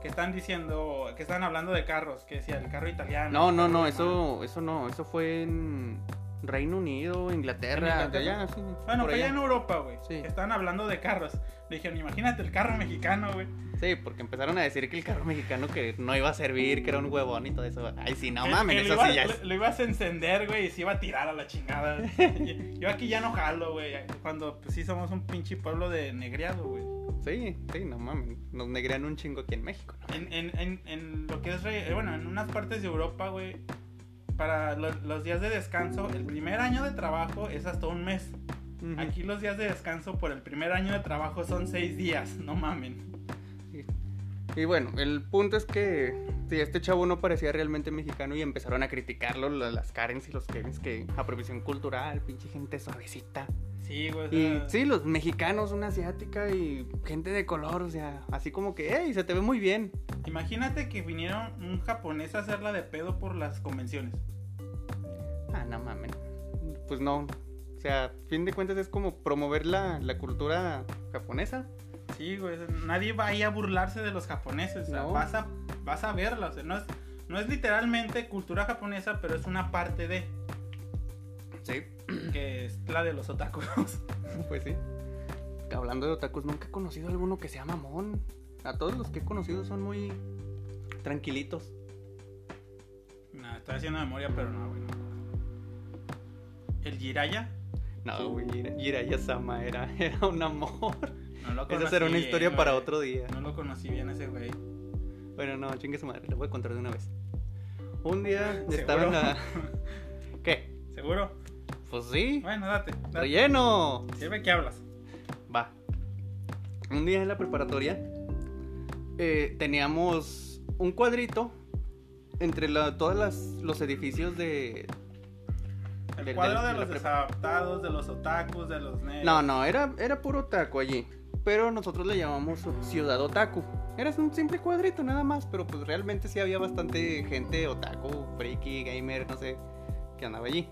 S1: que están diciendo, que están hablando de carros, que decía el carro italiano.
S2: No, no, no, eso, eso no, eso fue en Reino Unido, Inglaterra,
S1: ¿En Inglaterra?
S2: allá, sí,
S1: Bueno, allá
S2: allá.
S1: en Europa, güey.
S2: Sí.
S1: Estaban hablando de carros. Le dijeron, imagínate el carro mexicano, güey.
S2: Sí, porque empezaron a decir que el carro mexicano que no iba a servir, que era un huevón y todo eso. Ay, sí, no mames, eso
S1: lo,
S2: sí ya es.
S1: lo- lo ibas a encender, güey, y se iba a tirar a la chingada. Yo aquí ya no jalo, güey. Cuando pues, sí somos un pinche pueblo de negreado, güey.
S2: Sí, sí, no mames. Nos negrean un chingo aquí en México. ¿no?
S1: En, en, en, en lo que es, re- eh, bueno, en unas partes de Europa, güey, para lo- los días de descanso, el primer año de trabajo es hasta un mes. Aquí los días de descanso por el primer año de trabajo son seis días, no mamen.
S2: Y bueno, el punto es que sí, este chavo no parecía realmente mexicano y empezaron a criticarlo la- las Karens y los Kevins que apropiación cultural, pinche gente suavecita.
S1: Sí, güey. o
S2: Y
S1: sea,
S2: sí, los mexicanos, una asiática y gente de color, o sea, así como que, hey, se te ve muy bien.
S1: Imagínate que vinieron un japonés a hacerla de pedo por las convenciones.
S2: Ah, no mames. Pues no. O sea, a fin de cuentas es como promover la, la cultura japonesa.
S1: Sí, güey. Nadie va ahí a burlarse de los japoneses. O sea,
S2: No.
S1: vas, a, vas a verla. O sea, no es, no es literalmente cultura japonesa, pero es una parte de.
S2: Sí.
S1: Que es la de los otakus.
S2: Pues sí. Hablando de otakus, nunca he conocido a alguno que sea mamón. A todos los que he conocido son muy tranquilitos.
S1: no, estoy haciendo memoria, pero no, güey. no. El Jiraya.
S2: No, güey, Jira- Jiraiya Sama era, era un amor.
S1: No lo
S2: Esa será una
S1: conocí
S2: historia
S1: bien,
S2: para
S1: güey.
S2: otro día.
S1: No lo conocí bien ese güey.
S2: Bueno, no, chingue su madre, lo voy a contar de una vez. Un día estaba en la. ¿Qué?
S1: ¿Seguro?
S2: Pues sí.
S1: Bueno, date. date.
S2: ¡Relleno!
S1: Sirve que hablas.
S2: Va. Un día en la preparatoria eh, teníamos un cuadrito entre la, todos las, los edificios de...
S1: El cuadro de los desadaptados, de los otakus, de los negros.
S2: No, no, era, era puro taco allí. Pero nosotros le llamamos Ciudad Otaku. Era un simple cuadrito nada más, pero pues realmente sí había bastante gente otaku, freaky, gamer, no sé, que andaba allí.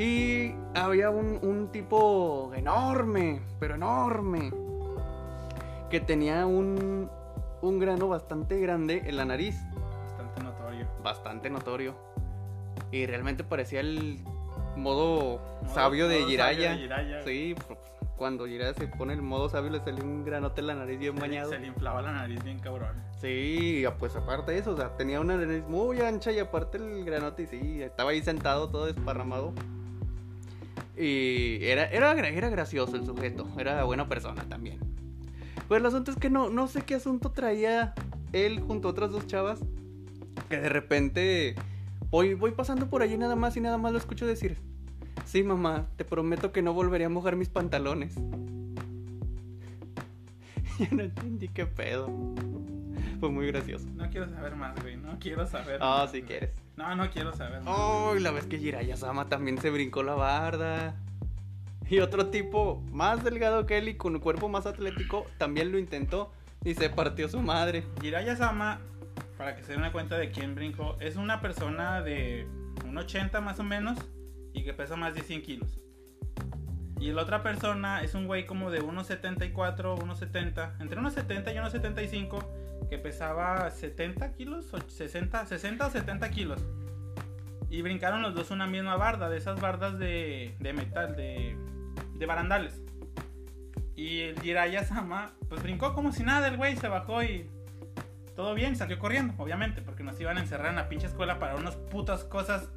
S2: Y había un, un tipo enorme, pero enorme, que tenía un, un grano bastante grande en la nariz,
S1: Bastante notorio.
S2: bastante notorio. Y realmente parecía el modo,
S1: Modo-
S2: sabio de Jiraya. Sí, cuando Jiraya se pone el modo sabio le sale un granote en la nariz bien
S1: Se le-
S2: bañado.
S1: Se le inflaba la nariz bien cabrón.
S2: Sí, pues aparte de eso, o sea, tenía una nariz muy ancha y aparte el granote, y sí, estaba ahí sentado todo desparramado. Y era, era, era gracioso el sujeto, era buena persona también. Pues el asunto es que no, no sé qué asunto traía él junto a otras dos chavas. Que de repente voy, voy pasando por allí nada más y nada más lo escucho decir. Sí, mamá, te prometo que no volveré a mojar mis pantalones. Yo no entendí qué pedo. Fue muy gracioso.
S1: No quiero saber más, güey. No quiero saber.
S2: Ah,
S1: más,
S2: si quieres.
S1: No, no quiero saber más.
S2: Oh, y la vez que Jiraiya Sama también se brincó la barda. Y otro tipo más delgado que él y con un cuerpo más atlético también lo intentó y se partió su madre.
S1: Jiraiya Sama, para que se den una cuenta de quién brincó, es una persona de un 80 más o menos y que pesa más de 100 kilos. Y la otra persona es un güey como de 1,74, 1,70, entre 1,70 y 1,75, que pesaba 70 kilos, o 60, 60 o 70 kilos. Y brincaron los dos una misma barda, de esas bardas de, de metal, de, de barandales. Y el Jiraiya Sama, pues brincó como si nada, el güey se bajó y todo bien, salió corriendo, obviamente, porque nos iban a encerrar en la pinche escuela para unas putas cosas.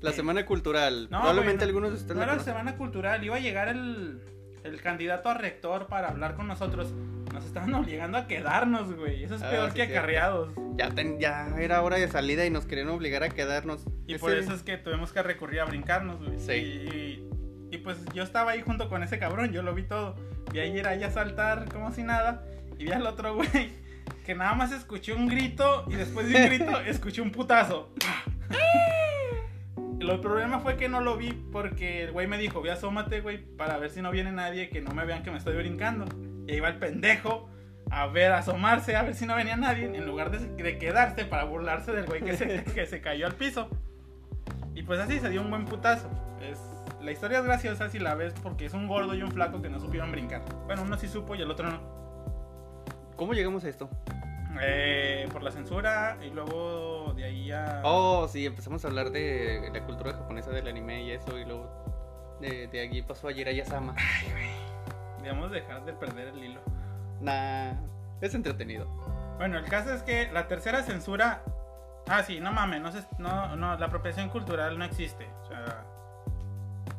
S2: La
S1: Eh,
S2: semana cultural.
S1: No,
S2: Probablemente
S1: güey, no-
S2: algunos de ustedes
S1: No
S2: la
S1: era
S2: conocen.
S1: semana cultural, iba a llegar el, el candidato a rector para hablar con nosotros. Nos estaban obligando a quedarnos, güey. Eso es
S2: Ah,
S1: peor
S2: sí,
S1: que acarreados.
S2: Ya, ten- ya era hora de salida y nos querían obligar a quedarnos.
S1: Y
S2: Ese-
S1: por eso es que tuvimos que recurrir a brincarnos, güey.
S2: Sí.
S1: Y, y pues yo estaba ahí junto con ese cabrón, yo lo vi todo. Vi a Jiraiya saltar como si nada. Y vi al otro güey que nada más escuché un grito y después de un grito escuché un putazo. El problema fue que no lo vi porque el güey me dijo, ve asómate, güey, para ver si no viene nadie, que no me vean que me estoy brincando. Y ahí va el pendejo a ver, a asomarse, a ver si no venía nadie, en lugar de, de quedarse para burlarse del güey que se, que se cayó al piso. Y pues así se dio un buen putazo. Es, la historia es graciosa si la ves porque es un gordo y un flaco que no supieron brincar. Bueno, uno sí supo y el otro no.
S2: ¿Cómo llegamos a esto?
S1: Eh, por la censura y luego de ahí a...
S2: Oh, sí, empezamos a hablar de la cultura japonesa del anime y eso, y luego de, de allí pasó a Jiraiya Sama.
S1: Debemos dejar de perder el hilo.
S2: Nah, es entretenido.
S1: Bueno, el caso es que la tercera censura. Ah, sí, no mames, no, se- no, no, la apropiación cultural no existe. O sea,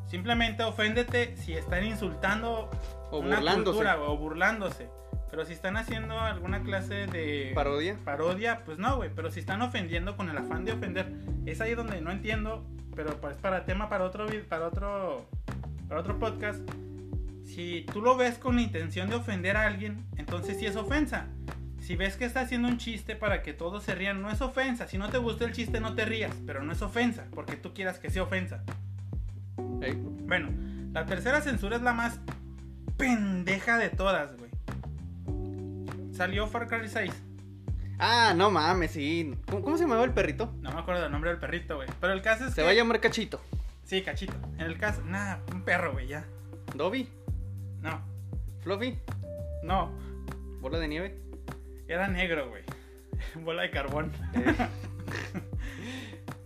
S1: simplemente oféndete si están insultando
S2: O
S1: una
S2: burlándose.
S1: cultura o burlándose. Pero si están haciendo alguna clase de
S2: ¿Parodia?
S1: parodia, pues no, güey. Pero si están ofendiendo con el afán de ofender, es ahí donde no entiendo. Pero pues para tema para otro para otro para otro podcast. Si tú lo ves con la intención de ofender a alguien, entonces sí es ofensa. Si ves que está haciendo un chiste para que todos se rían, no es ofensa. Si no te gustó el chiste, no te rías, pero no es ofensa, porque tú quieras que sea ofensa. Bueno, la tercera censura es la más pendeja de todas, güey. Salió Far Cry 6.
S2: Ah, no mames, sí. ¿Cómo, cómo se llamaba el perrito?
S1: No me acuerdo del nombre del perrito, güey. Pero el caso es
S2: Se
S1: que...
S2: va a llamar Cachito.
S1: Sí, cachito. En el caso... Nada, un perro, güey, ya.
S2: Dobby,
S1: No,
S2: Fluffy,
S1: no.
S2: Bola de Nieve.
S1: Era negro, güey. Bola de carbón.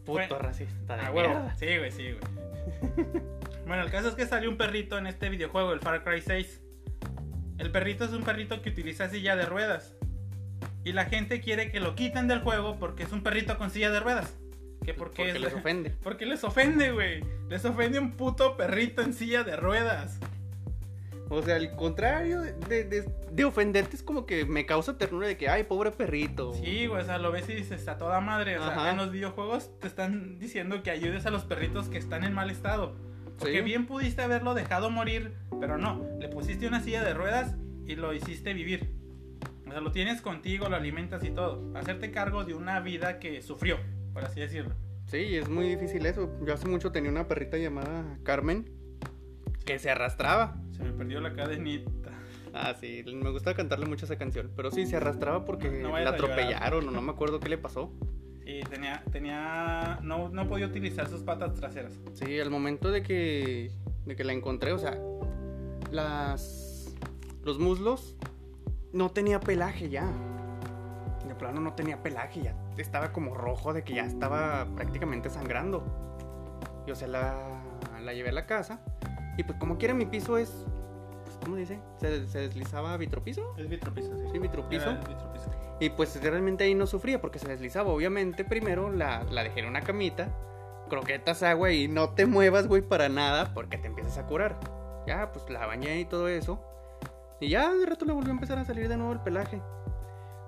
S2: Puto
S1: Bueno,
S2: racista de
S1: Ah,
S2: mierda.
S1: Sí, güey, sí, güey. bueno, el caso es que salió un perrito en este videojuego, el Far Cry 6. El perrito es un perrito que utiliza silla de ruedas. Y la gente quiere que lo quiten del juego porque es un perrito con silla de ruedas. Que porque,
S2: Porque
S1: es-
S2: les ofende.
S1: Porque les ofende, güey. Les ofende un puto perrito en silla de ruedas.
S2: O sea, al contrario de, de- de- de ofenderte es como que me causa ternura de que, ay, pobre perrito.
S1: Sí, güey, o sea, lo ves y dices, a toda madre. O sea,
S2: Ajá.
S1: en los videojuegos te están diciendo que ayudes a los perritos que están en mal estado. Porque
S2: Sí.
S1: bien pudiste haberlo dejado morir, pero no. Le pusiste una silla de ruedas y lo hiciste vivir. O sea, lo tienes contigo, lo alimentas y todo. Hacerte cargo de una vida que sufrió, por así decirlo.
S2: Sí, es muy difícil eso. Yo hace mucho tenía una perrita llamada Carmen que se arrastraba.
S1: Se me perdió la cadenita.
S2: Ah, sí, me gusta cantarle mucho esa canción. Pero sí, se arrastraba porque
S1: No
S2: la atropellaron o no me acuerdo qué le pasó.
S1: Y tenía, tenía, no, no podía utilizar sus patas traseras.
S2: Sí, al momento de que, de que la encontré, o sea, las, los muslos no tenía pelaje ya. De plano no tenía pelaje, ya estaba como rojo de que ya estaba prácticamente sangrando. Y o sea, la, la llevé a la casa. Y pues como quiera mi piso es, pues, ¿cómo dice? ¿Se, se deslizaba vitropiso?
S1: Es vitropiso, sí.
S2: Sí, vitropiso.
S1: Era el vitropiso.
S2: Y pues realmente ahí no sufría porque se deslizaba. Obviamente primero la, la dejé en una camita, croquetas, agua y no te muevas, güey, para nada porque te empiezas a curar. Ya, pues la bañé y todo eso. Y ya de rato le volvió a empezar a salir de nuevo el pelaje.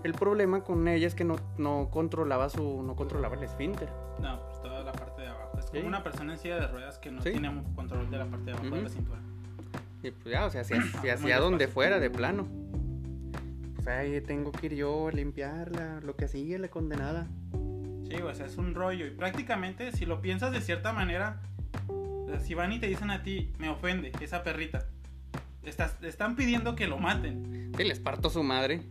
S2: El problema con ella es que no, no controlaba su. no controlaba el esfínter.
S1: No, como
S2: Sí.
S1: una persona en silla de ruedas que no
S2: Sí.
S1: tiene control de la parte de abajo de la cintura.
S2: Y pues ya, o sea, se, se
S1: Muy
S2: hacía donde fuera, de plano. Pues ahí tengo que ir yo a limpiarla, lo que sigue, la condenada.
S1: Sí, o sea, es un rollo. Y prácticamente, si lo piensas de cierta manera, si van y te dicen a ti, me ofende esa perrita, estás, están pidiendo que lo maten.
S2: Sí, les parto su madre.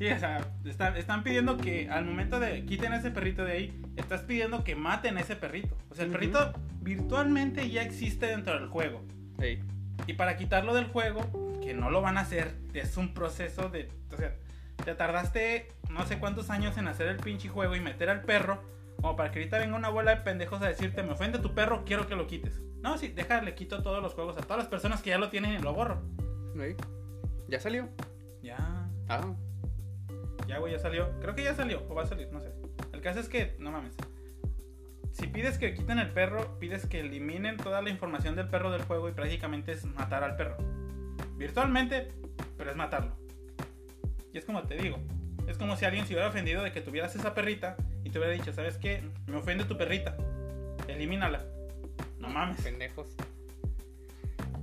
S1: Sí, o sea, está- están pidiendo que al momento de quiten a ese perrito de ahí, estás pidiendo que maten a ese perrito. O sea, el perrito virtualmente ya existe dentro del juego.
S2: Sí.
S1: Y para quitarlo del juego, que no lo van a hacer, es un proceso de... O sea, te tardaste no sé cuántos años en hacer el pinche juego y meter al perro, como para que ahorita venga una bola de pendejos a decirte, me ofende tu perro, quiero que lo quites. No, sí, déjale, quito todos los juegos a todas las personas que ya lo tienen y lo borro.
S2: Sí. Ya salió.
S1: Ya,
S2: Ah,
S1: ya, güey, ya salió. Creo que ya salió, o va a salir, no sé. El caso es que, no mames. Si pides que quiten el perro, pides que eliminen toda la información del perro del juego y prácticamente es matar al perro. Virtualmente, pero es matarlo. Y es como te digo, es como si alguien se hubiera ofendido de que tuvieras esa perrita y te hubiera dicho, ¿sabes qué? Me ofende tu perrita. Elimínala. No mames.
S2: pendejos.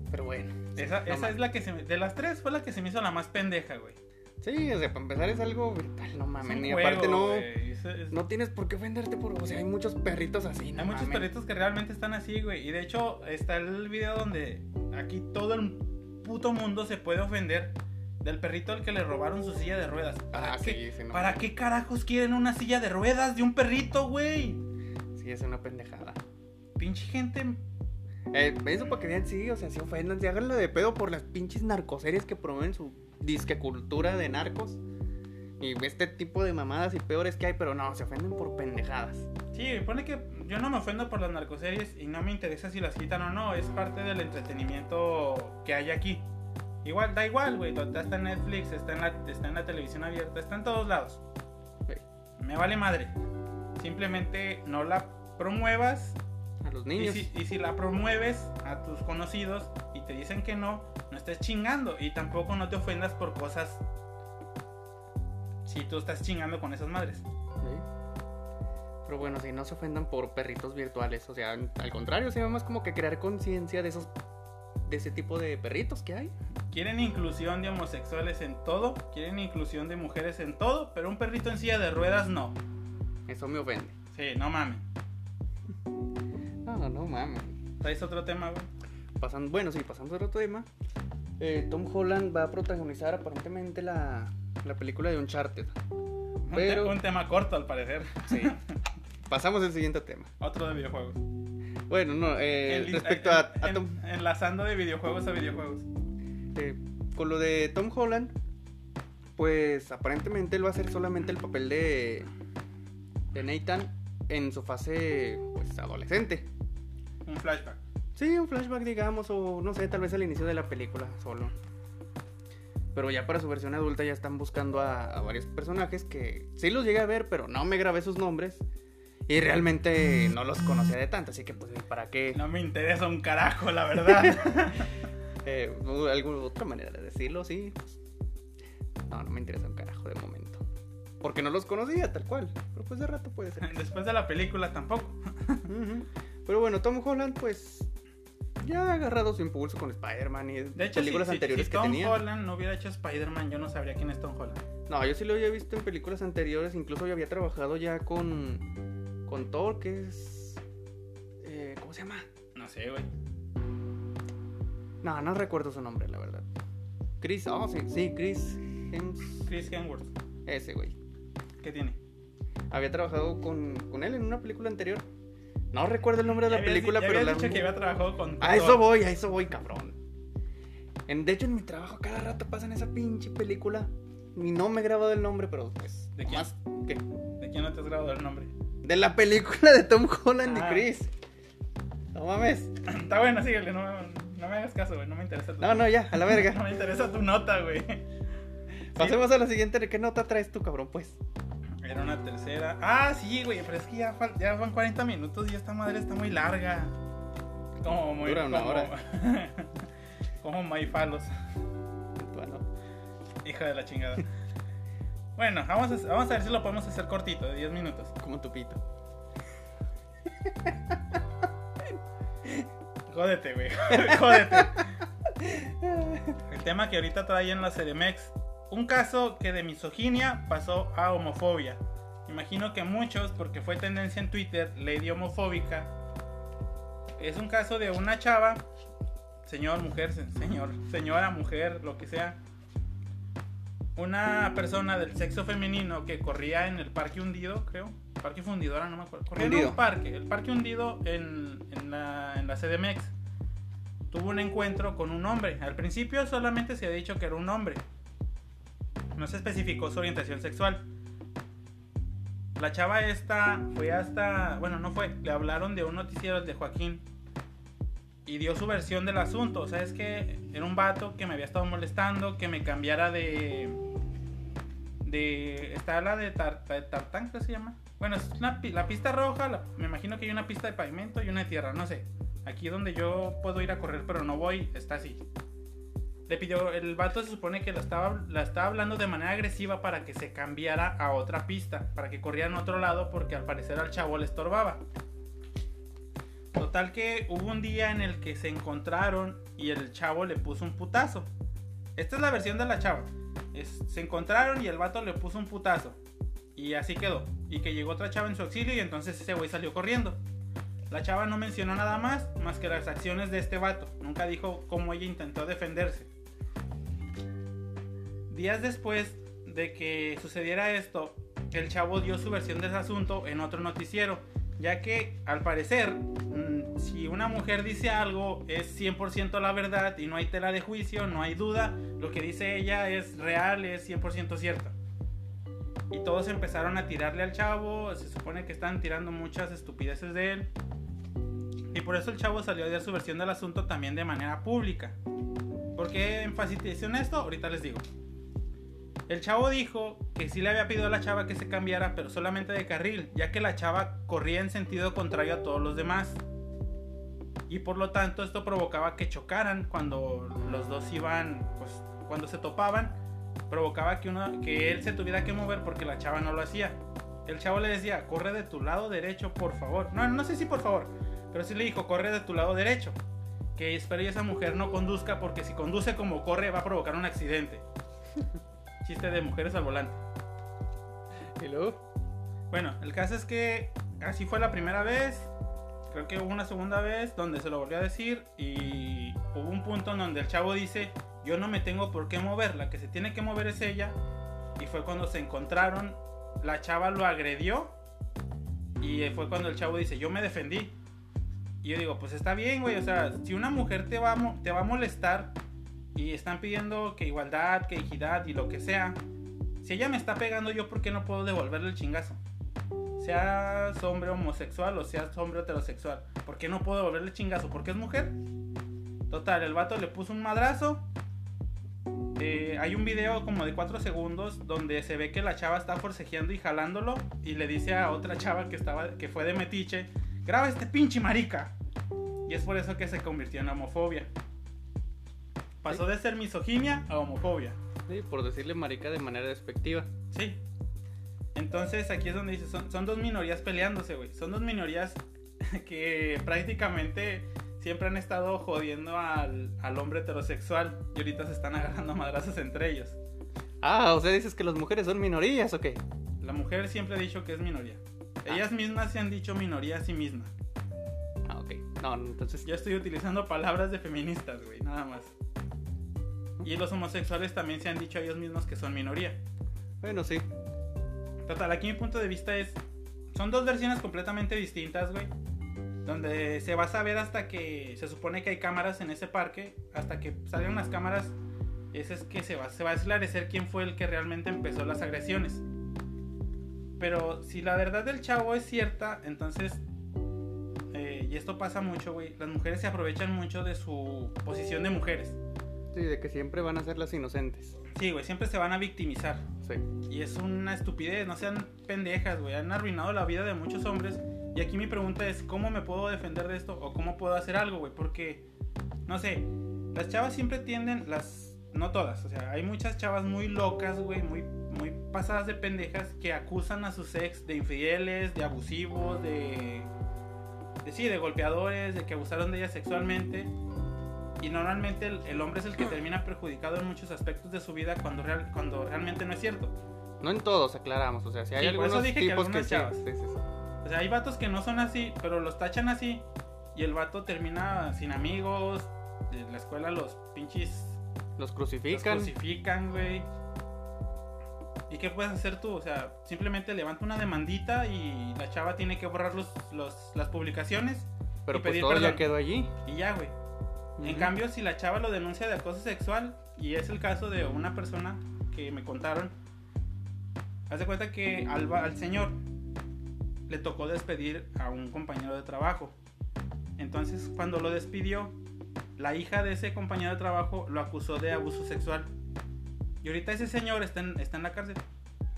S2: Pero bueno.
S1: Esa,
S2: no
S1: esa es la que se me... De las tres fue la que se me hizo la más pendeja, güey.
S2: Sí, o sea, para empezar es algo virtual, no
S1: Es
S2: mames. Y aparte no,
S1: güey, es- es-
S2: no tienes por qué ofenderte por. O sea, hay muchos perritos así, no
S1: Hay muchos perritos que realmente están así, güey. Y de hecho, está el video donde aquí todo el puto mundo se puede ofender del perrito al que le robaron su silla de ruedas. ¿Para,
S2: Ah,
S1: qué,
S2: sí, sí, no
S1: ¿para qué carajos quieren una silla de ruedas de un perrito, güey?
S2: Sí, es una pendejada.
S1: Pinche gente.
S2: Eh, eso para que vean, sí, o sea, sí ofendan, sí háganlo de pedo por las pinches narcoseries que promueven su disque cultura de narcos. Y este tipo de mamadas y peores que hay, pero no, se ofenden por pendejadas.
S1: Sí, pone que yo no me ofendo por las narcoseries y no me interesa si las quitan o no. Es parte del entretenimiento que hay aquí. Igual, da igual, güey. Está en Netflix, está en, la, está en la televisión abierta, está en todos lados. Me vale madre. Simplemente no la promuevas
S2: A los
S1: Y
S2: niños.
S1: si, y si la promueves a tus conocidos y te dicen que no estés chingando. Y tampoco no te ofendas por cosas. Si tú estás chingando con esas madres.
S2: Sí. Pero bueno, si no se ofendan por perritos virtuales, o sea, al contrario, se más como que crear conciencia de esos de ese tipo de perritos que hay.
S1: Quieren inclusión de homosexuales en todo. Quieren inclusión de mujeres en todo. Pero un perrito en silla de ruedas no.
S2: Eso me ofende.
S1: Sí, no mames.
S2: No, no mames.
S1: ¿Traes otro tema, güey?
S2: Pasando, bueno, sí, pasando a otro tema. eh, Tom Holland va a protagonizar aparentemente la, la película de Uncharted.
S1: Un,
S2: Pero-
S1: te- un tema corto al parecer.
S2: Sí. Pasamos al siguiente tema.
S1: Otro de videojuegos.
S2: Bueno, no, eh, respecto a, a Tom,
S1: enlazando de videojuegos a videojuegos.
S2: eh, con lo de Tom Holland, pues aparentemente él va a hacer solamente el papel de, de Nathan en su fase pues, adolescente.
S1: Un flashback.
S2: Sí, un flashback, digamos, o no sé, tal vez al inicio de la película solo. Pero ya para su versión adulta ya están buscando a, a varios personajes que sí los llegué a ver, pero no me grabé sus nombres. Y realmente no los conocía de tanto, así que pues para qué...
S1: No me interesa un carajo, la verdad.
S2: Eh, ¿Alguna otra manera de decirlo? Sí. pues, no, no me interesa un carajo de momento. Porque no los conocía tal cual. Pero pues de rato puede ser.
S1: Después de la película tampoco.
S2: Pero bueno, Tom Holland pues ya ha agarrado su impulso con Spider-Man y
S1: De hecho,
S2: películas
S1: si-
S2: anteriores
S1: si
S2: que
S1: Tom
S2: tenía.
S1: Holland no hubiera hecho Spider-Man, yo no sabría quién es Tom Holland.
S2: No, yo sí lo había visto en películas anteriores. Incluso yo había trabajado ya con, con Thor, que es... eh, ¿Cómo se llama?
S1: No sé, güey.
S2: No, no recuerdo su nombre, la verdad. Chris, oh, sí, sí, Chris Hems-
S1: Chris Hemsworth.
S2: Ese, güey.
S1: ¿Qué tiene?
S2: había trabajado con, con él en una película anterior. No recuerdo el nombre de
S1: Ya
S2: la
S1: habías-
S2: película,
S1: ya
S2: pero la-
S1: dicho que había trabajado con.
S2: A eso voy, a eso voy, cabrón. En, de hecho, en mi trabajo cada rato pasan esa pinche película. Y no me he grabado el nombre, pero pues.
S1: ¿De quién?
S2: más- ¿qué?
S1: ¿De quién no te has grabado el nombre?
S2: De la película de Tom Holland
S1: Ah.
S2: y Chris. No mames.
S1: Está bueno, síguele, no, no me hagas caso, güey, no me interesa tu
S2: No, no, ya, a la
S1: No
S2: verga.
S1: me interesa tu nota, güey.
S2: Pasemos a la siguiente. ¿Qué nota traes tú, cabrón? Pues.
S1: Era una tercera. Ah, sí, güey, pero es que ya, van 40 minutos y esta madre está muy larga. Como muy.
S2: Dura una
S1: como-
S2: hora.
S1: como Maifalos,
S2: Bueno,
S1: hija de la chingada. Bueno, vamos a, vamos a ver si lo podemos hacer cortito, de 10 minutos.
S2: como tu pito.
S1: Jódete, güey. Jódete. El tema que ahorita trae en la CDMX. Un caso que de misoginia pasó a homofobia. Imagino que muchos, porque fue tendencia en Twitter, lady homofóbica. Es un caso de una chava, señor, mujer, se- señor, señora, mujer, lo que sea. Una persona del sexo femenino que corría en el parque hundido, creo. Parque fundidora, no me acuerdo. Corría en un parque, el parque hundido en, en la, en la CDMX. Tuvo un encuentro con un hombre. Al principio solamente se ha dicho que era un hombre. No se especificó su orientación sexual. La chava esta fue hasta, bueno, no fue, le hablaron de un noticiero de Joaquín y dio su versión del asunto. O sea, es que era un vato que me había estado molestando, que me cambiara de. de. está la de, tar, de Tartán, se llama. Bueno, es la pista roja, me imagino que hay una pista de pavimento y una de tierra, no sé. Aquí donde yo puedo ir a correr, pero no voy, está así. Le pidió, el vato se supone que la estaba, la estaba hablando de manera agresiva para que se cambiara a otra pista, para que corriera en otro lado, porque al parecer al chavo le estorbaba. Total que hubo un día en el que se encontraron y el chavo le puso un putazo. Esta es la versión de la chava. Se encontraron y el vato le puso un putazo. Y así quedó. Y que llegó otra chava en su auxilio y entonces ese güey salió corriendo. La chava no mencionó nada más, más que las acciones de este vato. Nunca dijo cómo ella intentó defenderse. Días después de que sucediera esto, el chavo dio su versión de ese asunto en otro noticiero, ya que al parecer, mm, si una mujer dice algo es 100% la verdad y no hay tela de juicio, no hay duda, lo que dice ella es real, es 100% cierto. Y todos empezaron a tirarle al chavo, se supone que están tirando muchas estupideces de él. Y por eso el chavo salió a dar su versión del asunto también de manera pública. ¿Por qué enfatizo en esto? Ahorita les digo. El chavo dijo que sí le había pedido a la chava que se cambiara, pero solamente de carril, ya que la chava corría en sentido contrario a todos los demás. Y por lo tanto esto provocaba que chocaran cuando los dos iban, pues cuando se topaban, provocaba que, uno, que él se tuviera que mover porque la chava no lo hacía. El chavo le decía, corre de tu lado derecho, por favor. No, no sé si por favor, pero sí le dijo, corre de tu lado derecho. Que espero que esa mujer no conduzca porque si conduce como corre va a provocar un accidente. Chiste de mujeres al volante.
S2: ¿Y luego?
S1: Bueno, el caso es que así fue la primera vez. Creo que hubo una segunda vez donde se lo volvió a decir y hubo un punto en donde el chavo dice, yo no me tengo por qué mover, la que se tiene que mover es ella. Y fue cuando se encontraron, la chava lo agredió y fue cuando el chavo dice, yo me defendí. Y yo digo, pues está bien, güey, o sea, si una mujer te va, te va a molestar y están pidiendo que igualdad, que equidad y lo que sea, si ella me está pegando, yo por qué no puedo devolverle el chingazo. Seas hombre homosexual o seas hombre heterosexual. ¿Por qué no puedo devolverle el chingazo? ¿Porque es mujer? Total, el vato le puso un madrazo. Eh, hay un video como de 4 segundos donde se ve que la chava está forcejeando y jalándolo y le dice a otra chava que estaba que fue de metiche, graba este pinche marica. Y es por eso que se convirtió en homofobia. Pasó de ser misoginia a homofobia.
S2: Sí, por decirle marica de manera despectiva.
S1: Sí. Entonces aquí es donde dice, son, son dos minorías peleándose, güey. Son dos minorías que prácticamente siempre han estado jodiendo al, al hombre heterosexual y ahorita se están agarrando madrazos entre ellos.
S2: Ah, o sea, dices que las mujeres son minorías o qué?
S1: La mujer siempre ha dicho que es minoría. Ellas mismas se han dicho minoría a sí mismas.
S2: Ah, ok. No, entonces.
S1: Yo estoy utilizando palabras de feministas, güey, nada más. Y los homosexuales también se han dicho a ellos mismos que son minoría.
S2: Bueno, sí.
S1: Total, aquí mi punto de vista es. Son dos versiones completamente distintas, güey. Donde se va a saber hasta que se supone que hay cámaras en ese parque. Hasta que salgan las cámaras. Ese es que se va, se va a esclarecer quién fue el que realmente empezó las agresiones. Pero si la verdad del chavo es cierta, entonces. eh, y esto pasa mucho, güey. Las mujeres se aprovechan mucho de su posición de mujeres.
S2: Sí, de que siempre van a ser las inocentes.
S1: Sí, güey, siempre se van a victimizar.
S2: Sí.
S1: Y es una estupidez, no sean pendejas, güey. Han arruinado la vida de muchos hombres. Y aquí mi pregunta es, ¿cómo me puedo defender de esto? ¿O cómo puedo hacer algo, güey? Porque, no sé, las chavas siempre tienden, las... No todas, o sea, hay muchas chavas muy locas, güey, muy, muy pasadas de pendejas que acusan a sus ex de infieles, de abusivos, de... de sí, de golpeadores, de que abusaron de ellas sexualmente. Y normalmente el, el hombre es el que termina perjudicado en muchos aspectos de su vida cuando, real- cuando realmente no es cierto.
S2: No en todos, aclaramos. O sea, si hay
S1: Sí, por eso
S2: algunos
S1: dije que
S2: tipos que, sí.
S1: chavas.
S2: sí, sí, sí.
S1: O sea, hay vatos que no son así, pero los tachan así. Y el vato termina sin amigos. En la escuela los pinches
S2: Los
S1: los
S2: crucifican.
S1: crucifican, güey. ¿Y qué puedes hacer tú? O sea, simplemente levanta una demandita y la chava tiene que borrar los, los- las publicaciones
S2: pero
S1: y
S2: pues
S1: pedir
S2: todo ya quedó allí.
S1: y ya, güey. En
S2: Ujú.
S1: cambio, si la chava lo denuncia de acoso sexual, y es el caso de una persona que me contaron, haz de cuenta que al, al señor le tocó despedir a un compañero de trabajo. Entonces, cuando lo despidió, la hija de ese compañero de trabajo lo acusó de abuso sexual. Y ahorita ese señor está en, está en la cárcel.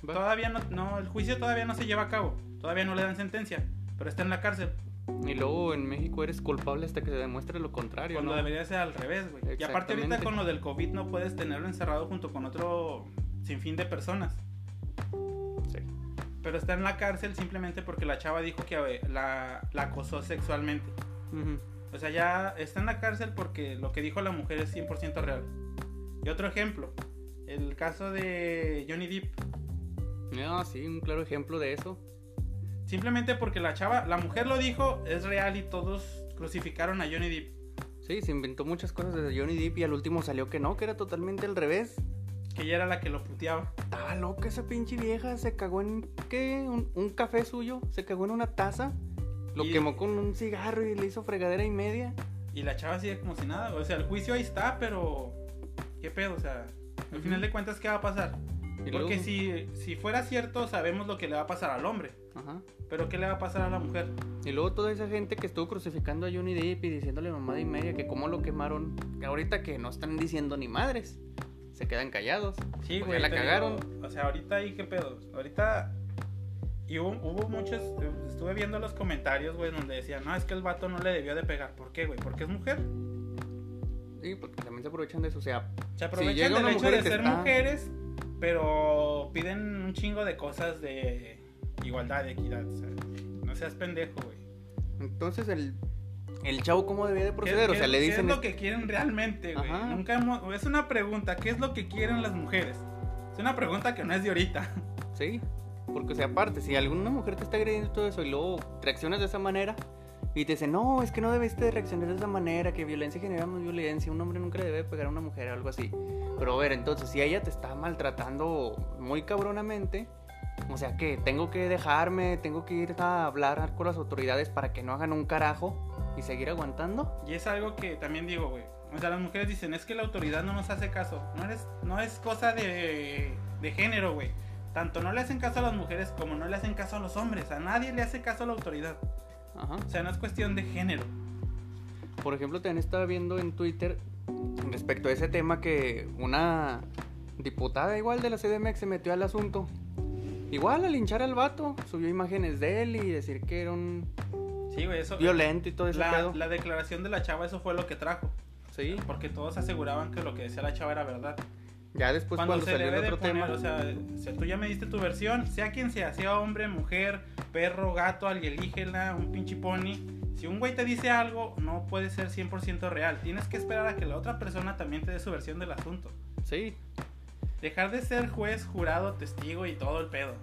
S2: Va.
S1: Todavía no, no, el juicio todavía no se lleva a cabo. Todavía no le dan sentencia, pero está en la cárcel.
S2: Y luego en México eres culpable hasta que se demuestre lo contrario,
S1: Cuando
S2: ¿no?
S1: debería ser al revés, güey. Y aparte ahorita con lo del COVID no puedes tenerlo encerrado junto con otro sinfín de personas.
S2: Sí.
S1: Pero está en la cárcel simplemente porque la chava dijo que eh, la, la acosó sexualmente.
S2: Ujú.
S1: O sea, ya está en la cárcel porque lo que dijo la mujer es 100% real. Y otro ejemplo, el caso de Johnny Depp.
S2: No, sí, un claro ejemplo de eso.
S1: Simplemente porque la chava, la mujer lo dijo, es real y todos crucificaron a Johnny Depp.
S2: Sí, se inventó muchas cosas de Johnny Depp y al último salió que no, que era totalmente al revés.
S1: Que ella era la que lo puteaba.
S2: Estaba loca esa pinche vieja, se cagó en, ¿qué? Un, un café suyo, se cagó en una taza, lo
S1: Y-
S2: quemó con un cigarro y le hizo fregadera y media.
S1: Y la chava sigue como si nada. O sea, el juicio ahí está, pero. ¿Qué pedo? O sea, al final de cuentas, ¿qué va a pasar? Porque si, si fuera cierto, sabemos lo que le va a pasar al hombre.
S2: Ajá.
S1: Pero ¿qué le va a pasar a la mujer?
S2: Y luego toda esa gente que estuvo crucificando a Johnny Depp y diciéndole mamada y media que cómo lo quemaron, que ahorita que no están diciendo ni madres, se quedan callados.
S1: Sí, güey.
S2: la cagaron.
S1: digo, o sea, ahorita ahí, ¿qué pedo? Ahorita. Y hubo, hubo muchos. Estuve viendo los comentarios, güey, donde decían, no, es que el vato no le debió de pegar. ¿Por qué, güey? Porque es mujer.
S2: Sí, porque también se aprovechan de eso, o sea,
S1: Se aprovechan
S2: llega
S1: del hecho de ser
S2: está-
S1: mujeres, pero piden un chingo de cosas de igualdad, de equidad. O sea, no seas pendejo, güey.
S2: entonces el, el chavo cómo debía de
S1: ¿Qué-
S2: proceder, o
S1: qué-
S2: sea, le
S1: ¿Qué
S2: dicen...
S1: es lo que quieren realmente, güey?
S2: Ajá.
S1: Nunca hemos- Es una pregunta, ¿qué es lo que quieren las mujeres? Es una pregunta que no es de ahorita.
S2: Sí, porque o sea, aparte, si alguna mujer te está agrediendo y todo eso y luego reaccionas de esa manera y te dice, no, es que no debiste de reaccionar de esa manera, que violencia genera más violencia, un hombre nunca le debe pegar a una mujer o algo así. Pero a ver, entonces, si ella te está maltratando muy cabronamente, o sea que tengo que dejarme, tengo que ir a hablar con las autoridades para que no hagan un carajo y seguir aguantando.
S1: Y es algo que también digo, güey. O sea, las mujeres dicen, es que la autoridad no nos hace caso. No, eres, no es cosa de, de género, güey. Tanto no le hacen caso a las mujeres como no le hacen caso a los hombres. A nadie le hace caso a la autoridad.
S2: Ajá.
S1: O sea, no es cuestión de género.
S2: Por ejemplo, también estaba viendo en Twitter respecto a ese tema que una diputada igual de la CDMX se metió al asunto. Igual a linchar al vato, subió imágenes de él y decir que era un
S1: Sí, güey, eso.
S2: violento y todo ese
S1: La, la declaración de la chava, eso fue lo que trajo.
S2: Sí,
S1: Porque todos aseguraban que lo que decía la chava era verdad.
S2: ya después
S1: cuando,
S2: cuando,
S1: se
S2: salió
S1: debe
S2: el
S1: de
S2: otro
S1: poner,
S2: tema.
S1: o sea, si tú ya me diste tu versión, sea quien sea, sea hombre, mujer, perro, gato, alienígena, un pinche pony. Si un güey te dice algo, no puede ser 100% real. Tienes que esperar a que la otra persona también te dé su versión del asunto.
S2: Sí.
S1: Dejar de ser juez, jurado, testigo y todo el pedo.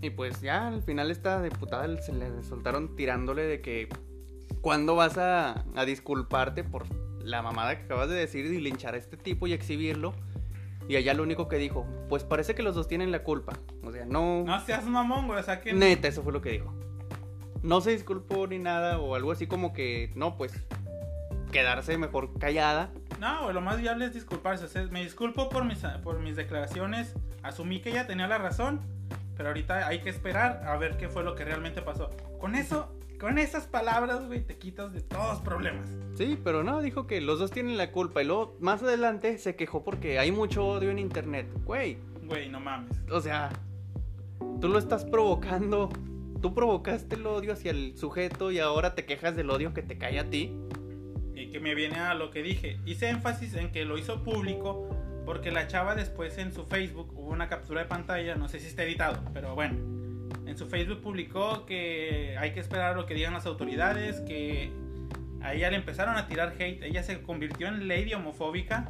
S2: Y pues ya al final esta diputada se le soltaron tirándole de que ¿cuándo vas a, a disculparte por la mamada que acabas de decir y linchar a este tipo y exhibirlo? Y allá lo único que dijo, pues parece que los dos tienen la culpa. O sea, no...
S1: No seas mamón, güey, o sea que...
S2: Neta, eso fue lo que dijo. No se disculpó ni nada, o algo así como que, no, pues, quedarse mejor callada.
S1: No, güey, lo más viable es disculparse. O sea, me disculpo por mis, por mis declaraciones. Asumí que ella tenía la razón. Pero ahorita hay que esperar a ver qué fue lo que realmente pasó. Con eso, con esas palabras, güey, te quitas de todos problemas.
S2: Sí, pero no, dijo que los dos tienen la culpa. Y luego, más adelante, se quejó porque hay mucho odio en internet. Güey,
S1: Güey, no mames.
S2: o sea, tú lo estás provocando. Tú provocaste el odio hacia el sujeto y ahora te quejas del odio que te cae a ti.
S1: Que me viene a lo que dije. Hice énfasis en que lo hizo público porque la chava después en su Facebook hubo una captura de pantalla, no sé si está editado, pero bueno. En su Facebook publicó que hay que esperar lo que digan las autoridades, que a ella le empezaron a tirar hate, ella se convirtió en lady homofóbica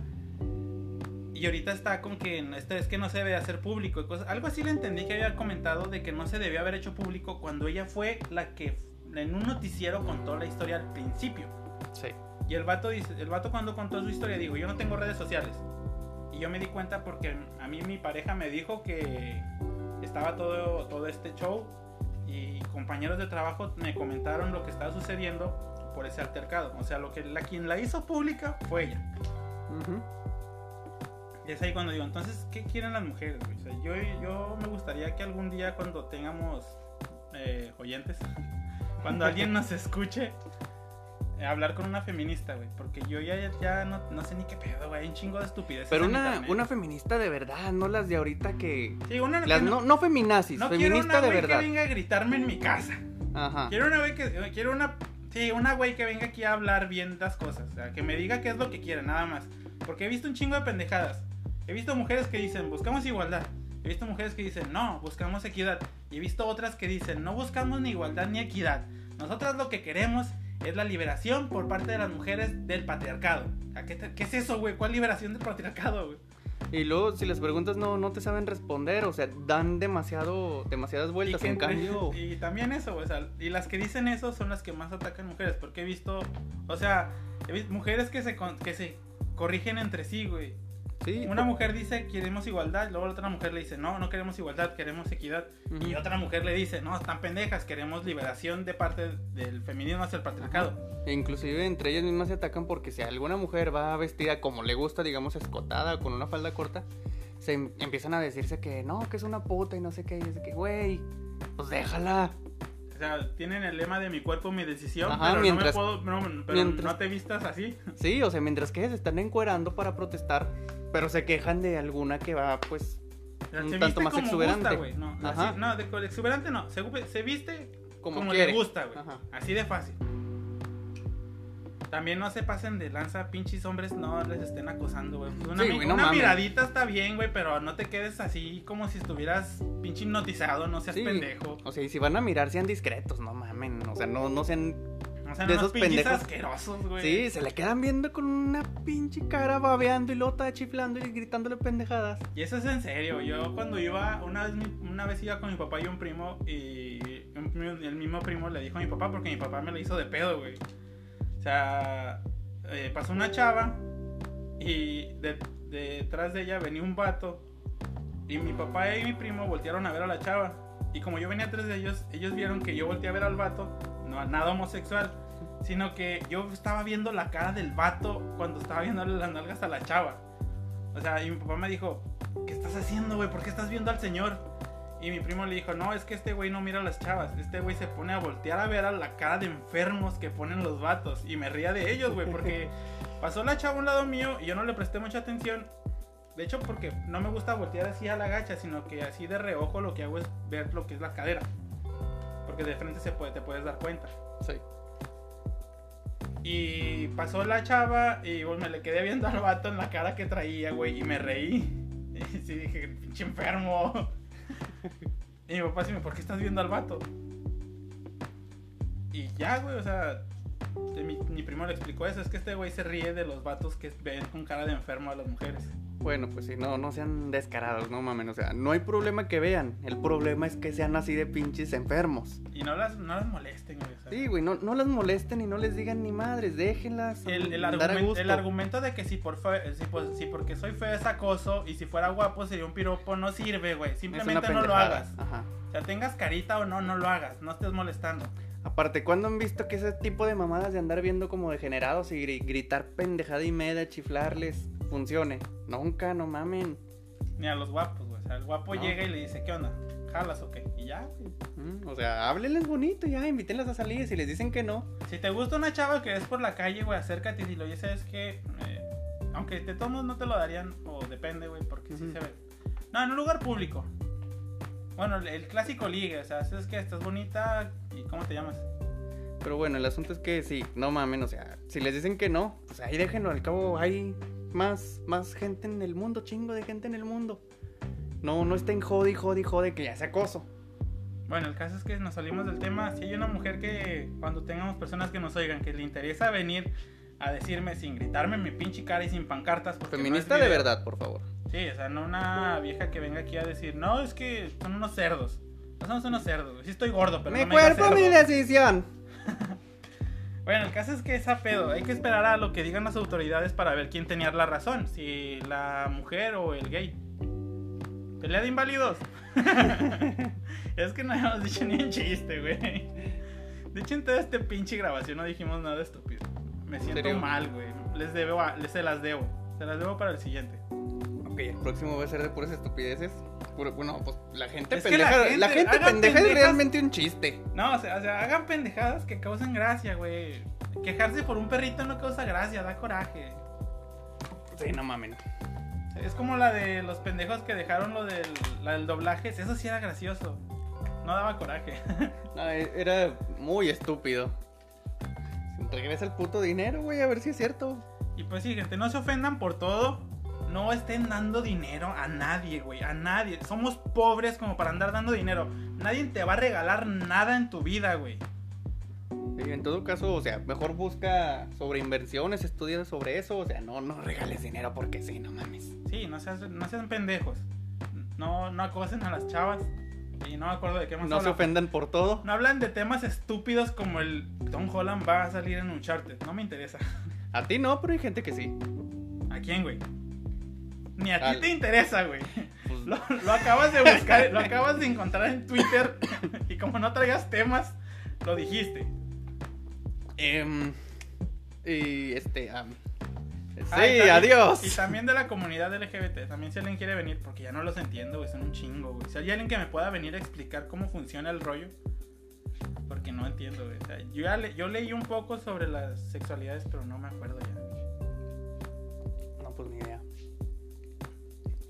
S1: y ahorita está con que esto es que no se debe hacer público. Algo así le entendí que había comentado de que no se debía haber hecho público cuando ella fue la que en un noticiero contó la historia al principio.
S2: Sí.
S1: Y el vato dice, el vato cuando contó su historia dijo, yo no tengo redes sociales. Y yo me di cuenta porque a mí mi pareja me dijo que estaba todo, todo este show y compañeros de trabajo me comentaron lo que estaba sucediendo por ese altercado. O sea, lo que la quien la hizo pública fue ella.
S2: Ujú.
S1: Y es ahí cuando digo, entonces, ¿qué quieren las mujeres? O sea, yo, yo me gustaría que algún día cuando tengamos eh, oyentes, cuando alguien nos escuche, hablar con una feminista, güey. Porque yo ya, ya no, no sé ni qué pedo, güey. Hay un chingo de estupidez.
S2: Pero una, una feminista de verdad, no las de ahorita que...
S1: Sí, una
S2: Las,
S1: que
S2: no, no feminazis,
S1: no quiero
S2: feminista
S1: una
S2: de
S1: güey
S2: verdad.
S1: que venga a gritarme en mi casa.
S2: Ajá.
S1: Quiero una güey que... Quiero una... Sí, una güey que venga aquí a hablar bien las cosas. O sea, que me diga qué es lo que quiere, nada más. Porque he visto un chingo de pendejadas. He visto mujeres que dicen, buscamos igualdad. He visto mujeres que dicen, no, buscamos equidad. Y he visto otras que dicen, no buscamos ni igualdad ni equidad. Nosotras lo que queremos es la liberación por parte de las mujeres del patriarcado. ¿A ¿Qué, te- qué es eso, güey? ¿Cuál liberación del patriarcado, güey?
S2: Y luego, si les preguntas, no, no te saben responder. O sea, dan demasiado, demasiadas
S1: Y,
S2: vueltas.
S1: que-
S2: En cambio,
S1: y también eso, o sea, y las que dicen eso son las que más atacan mujeres, porque he visto, o sea, he visto mujeres que se, que se corrigen entre sí, güey.
S2: Sí.
S1: Una mujer dice queremos igualdad, luego la otra mujer le dice no, no queremos igualdad, queremos equidad. Y otra mujer le dice no, están pendejas, queremos liberación de parte del feminismo hacia el patriarcado.
S2: E inclusive entre ellas mismas se atacan porque si alguna mujer va vestida como le gusta, digamos, escotada con una falda corta, se em- empiezan a decirse que no, que es una puta y no sé qué. Y es que, güey, pues déjala.
S1: O sea, tienen el lema de mi cuerpo, mi decisión,
S2: Ajá,
S1: pero
S2: mientras-
S1: no me puedo, no, pero
S2: mientras-
S1: no te vistas así.
S2: Sí, o sea, mientras que se están encuerando para protestar, pero se quejan de alguna que va, pues, Un tanto más
S1: como
S2: exuberante.
S1: gusta. No,
S2: Ajá.
S1: así- no, de exuberante no, se, se viste
S2: como,
S1: como, le gusta, güey. Así de fácil. También no se pasen de lanza, pinches hombres, no les estén acosando, güey. Una
S2: Sí,
S1: mi-
S2: güey, no
S1: una
S2: mames.
S1: miradita está bien, güey, pero no te quedes así como si estuvieras pinche hipnotizado, no seas
S2: Sí.
S1: pendejo.
S2: O sea, y si van a mirar, sean discretos, no mamen. O sea, no, no sean.
S1: O sea,
S2: de
S1: unos
S2: esos pendejos.
S1: asquerosos, güey.
S2: Sí, se le quedan viendo con una pinche cara babeando y lota chiflando y gritándole pendejadas.
S1: Y eso es en serio. Yo cuando iba, una vez, una vez iba con mi papá y un primo y el mismo primo le dijo a mi papá porque mi papá me lo hizo de pedo, güey. O sea, eh, pasó una chava y de- detrás de ella venía un vato y mi papá y mi primo voltearon a ver a la chava. Y como yo venía atrás de ellos, ellos vieron que yo volteé a ver al vato, no nada homosexual, sino que yo estaba viendo la cara del vato cuando estaba viendo las nalgas a la chava. O sea, y mi papá me dijo, ¿qué estás haciendo, güey? ¿Por qué estás viendo al señor? Y mi primo le dijo, no, es que este güey no mira a las chavas. Este güey se pone a voltear a ver a la cara de enfermos que ponen los vatos. Y me ría de ellos, güey, porque pasó la chava a un lado mío y yo no le presté mucha atención. De hecho, porque no me gusta voltear así a la gacha, sino que así de reojo lo que hago es ver lo que es la cadera. Porque de frente se puede, te puedes dar cuenta.
S2: Sí.
S1: Y pasó la chava y pues, me le quedé viendo al vato en la cara que traía, güey, y me reí. Y sí dije, pinche enfermo. Y mi papá sí me, ¿por qué estás viendo al vato? Y ya, güey, o sea, mi, mi primo le explicó eso, es que este güey se ríe de los vatos que ven con cara de enfermo a las mujeres.
S2: Bueno, pues sí, no, no sean descarados, no mamen. O sea, no hay problema que vean. El problema es que sean así de pinches enfermos.
S1: Y no las, no las molesten, güey.
S2: Sí, güey, no, no las molesten y no les digan ni madres, déjenlas.
S1: El, el,
S2: andar a
S1: argumen-
S2: gusto.
S1: el argumento de que si, por fe- si, pues, si porque soy feo es acoso y si fuera guapo sería un piropo no sirve, güey. Simplemente no lo hagas.
S2: Ajá.
S1: O sea, tengas carita o no, no lo hagas. No estés molestando.
S2: Aparte, ¿cuándo han visto que ese tipo de mamadas de andar viendo como degenerados y gri- gritar pendejada y media, chiflarles, funcione? Nunca, no mamen.
S1: Ni a los guapos, güey. O sea, el guapo
S2: No.
S1: llega y le dice, ¿qué onda? ¿Jalas o qué? Y ya, güey.
S2: Mm, O sea, háblenles bonito ya, invítenlas a salir. Si les dicen que no,
S1: Si te gusta una chava que ves por la calle, güey, acércate y dile, oye, ¿sabes qué? Eh, aunque te tomos no te lo darían, o depende, güey, porque sí se ve. No, en un lugar público. Bueno, el, clásico ligue, o sea, ¿sabes qué? Estás bonita y ¿cómo te llamas?
S2: Pero bueno, el asunto es que sí, no mamen, o sea, si les dicen que no, pues ahí déjenlo, al cabo hay más, más gente en el mundo, chingo de gente en el mundo. No, no estén jode, jode, jode, que ya sea acoso.
S1: Bueno, el caso es que nos salimos del tema. Si hay una mujer que cuando tengamos personas que nos oigan, que le interesa venir a decirme sin gritarme mi pinche cara y sin pancartas. porque no es
S2: Feminista de verdad, por favor.
S1: Sí, o sea, no una vieja que venga aquí a decir, no, es que son unos cerdos. No somos unos cerdos. Sí estoy gordo, pero
S2: mi
S1: no me
S2: cuerpo, mi decisión.
S1: Bueno, el caso es que esa pedo. Hay que esperar a lo que digan las autoridades para ver quién tenía la razón. Si la mujer o el gay. Pelea de inválidos. es que no habíamos dicho ni un chiste, güey. De hecho, en toda esta pinche grabación no dijimos nada estúpido. Me siento mal, güey. Les debo, a- les se las debo. Se las debo para el siguiente.
S2: Ok, el próximo va a ser de puras estupideces. Puro- bueno, pues la gente
S1: Es que la
S2: pendeja. la
S1: gente-
S2: pendeja es realmente un chiste.
S1: No, o sea, o sea, hagan pendejadas que causen gracia, güey. Quejarse por un perrito no causa gracia, da coraje.
S2: Sí, no mamen.
S1: Es como la de los pendejos que dejaron lo del, la del doblaje. Eso sí era gracioso. No daba coraje.
S2: No, e- era muy estúpido. Regresa el puto dinero, güey, a ver si es cierto.
S1: y pues sí, gente, no se ofendan por todo. No estén dando dinero a nadie, güey. A nadie. Somos pobres como para andar dando dinero. Nadie te va a regalar nada en tu vida, güey.
S2: Y en todo caso, o sea, mejor busca sobre inversiones, estudia sobre eso. O sea, no, no regales dinero porque sí, no mames.
S1: Sí, no seas- no sean pendejos. No, no acosen a las chavas. Y no me acuerdo de qué más
S2: No se ofendan por todo.
S1: No hablan de temas estúpidos como el Tom Holland va a salir en Uncharted. No me interesa.
S2: A ti no, pero hay gente que sí.
S1: ¿A quién, güey? Ni a ti te interesa, güey.
S2: Pues,
S1: Lo, lo acabas de buscar, lo acabas de encontrar en Twitter y como no traigas temas, lo dijiste.
S2: em, y este. sí,
S1: Ah, y
S2: adiós.
S1: Y, también de la comunidad LGBT, también si alguien quiere venir, porque ya no los entiendo, güey, son un chingo, güey. Si hay alguien que me pueda venir a explicar cómo funciona el rollo, porque no entiendo, güey. O sea, yo, ya le- yo leí un poco sobre las sexualidades, pero no me acuerdo ya.
S2: No, pues ni idea.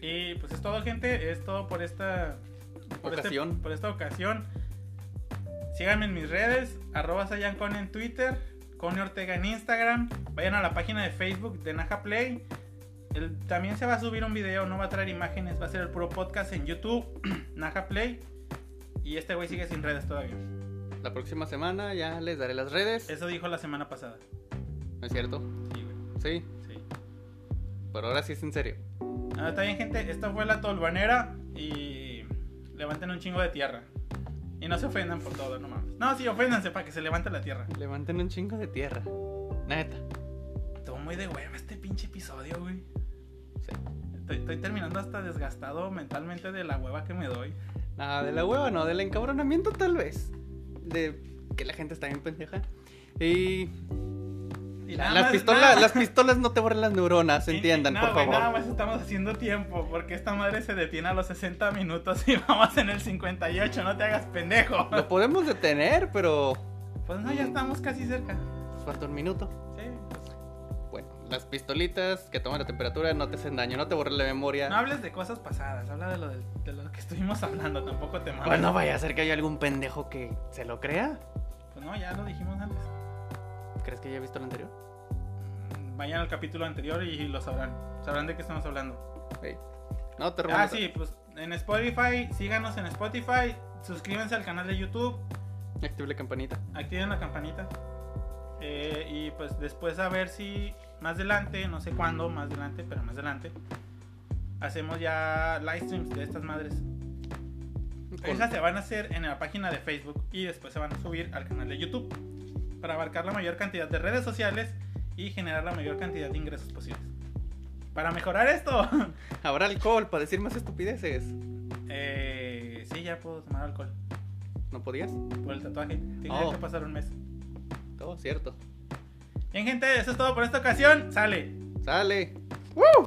S1: Y pues es todo, gente. Es todo por esta por este-
S2: Ocasión.
S1: por esta ocasión. Síganme en mis redes, arroba Sayancon en Twitter, Cone Ortega en Instagram. Vayan a la página de Facebook de Naja Play. El- también se va a subir un video, no va a traer imágenes, va a ser el puro podcast en YouTube, Naja Play. Y este güey sigue sin redes todavía.
S2: La próxima semana ya les daré las redes.
S1: Eso dijo la semana pasada.
S2: ¿No es cierto?
S1: Sí, güey.
S2: Sí,
S1: Sí.
S2: pero ahora sí es en serio.
S1: Ah, está bien, gente. Esta fue la tolvanera. Y levanten un chingo de tierra. Y no se ofendan por todo, no mames. No, sí, oféndanse para que se levante la tierra.
S2: Levanten un chingo de tierra. Neta.
S1: Estuvo muy de hueva este pinche episodio, güey.
S2: Sí.
S1: Estoy, estoy terminando hasta desgastado mentalmente de la hueva que me doy.
S2: Nada, de la hueva no, del encabronamiento tal vez. De que la gente está bien pendeja. Y.
S1: Y
S2: la-
S1: nada
S2: las,
S1: más-
S2: pistolas,
S1: nada-
S2: las pistolas no te borran las neuronas, entiendan,
S1: no,
S2: por
S1: güey,
S2: favor.
S1: Nada más estamos haciendo tiempo porque esta madre se detiene a los 60 minutos y vamos en el 58. No te hagas pendejo.
S2: Lo podemos detener, pero.
S1: Pues no, ya estamos casi cerca.
S2: Falta un minuto.
S1: Sí, pues,
S2: Bueno, las pistolitas que toman la temperatura no te hacen daño, no te borran la memoria.
S1: No hables de cosas pasadas, habla de lo, de, de lo que estuvimos hablando, tampoco te mames.
S2: Pues no vaya a ser que haya algún pendejo que se lo crea.
S1: Pues no, ya lo dijimos antes.
S2: ¿Crees que ya he visto el anterior?
S1: Vayan al capítulo anterior y lo sabrán. Sabrán de qué estamos hablando.
S2: No te
S1: Ah, sí, pues en Spotify, síganos en Spotify, suscríbanse al canal de YouTube,
S2: Active la campanita.
S1: activen la campanita. Eh, y pues después a ver si más adelante, no sé cuándo, más adelante, pero más adelante, hacemos ya live streams de estas madres. Esas se van a hacer en la página de Facebook y después se van a subir al canal de YouTube para abarcar la mayor cantidad de redes sociales y generar la mayor cantidad de ingresos posibles. Para mejorar esto,
S2: ¿Habrá alcohol para decir más estupideces?
S1: eh, sí, ya puedo tomar alcohol
S2: ¿No podías?
S1: por el tatuaje. Tengo
S2: Oh.
S1: que pasar un mes.
S2: Todo cierto.
S1: Bien, gente, eso es todo por esta ocasión. Sale.
S2: Sale. ¡Woo!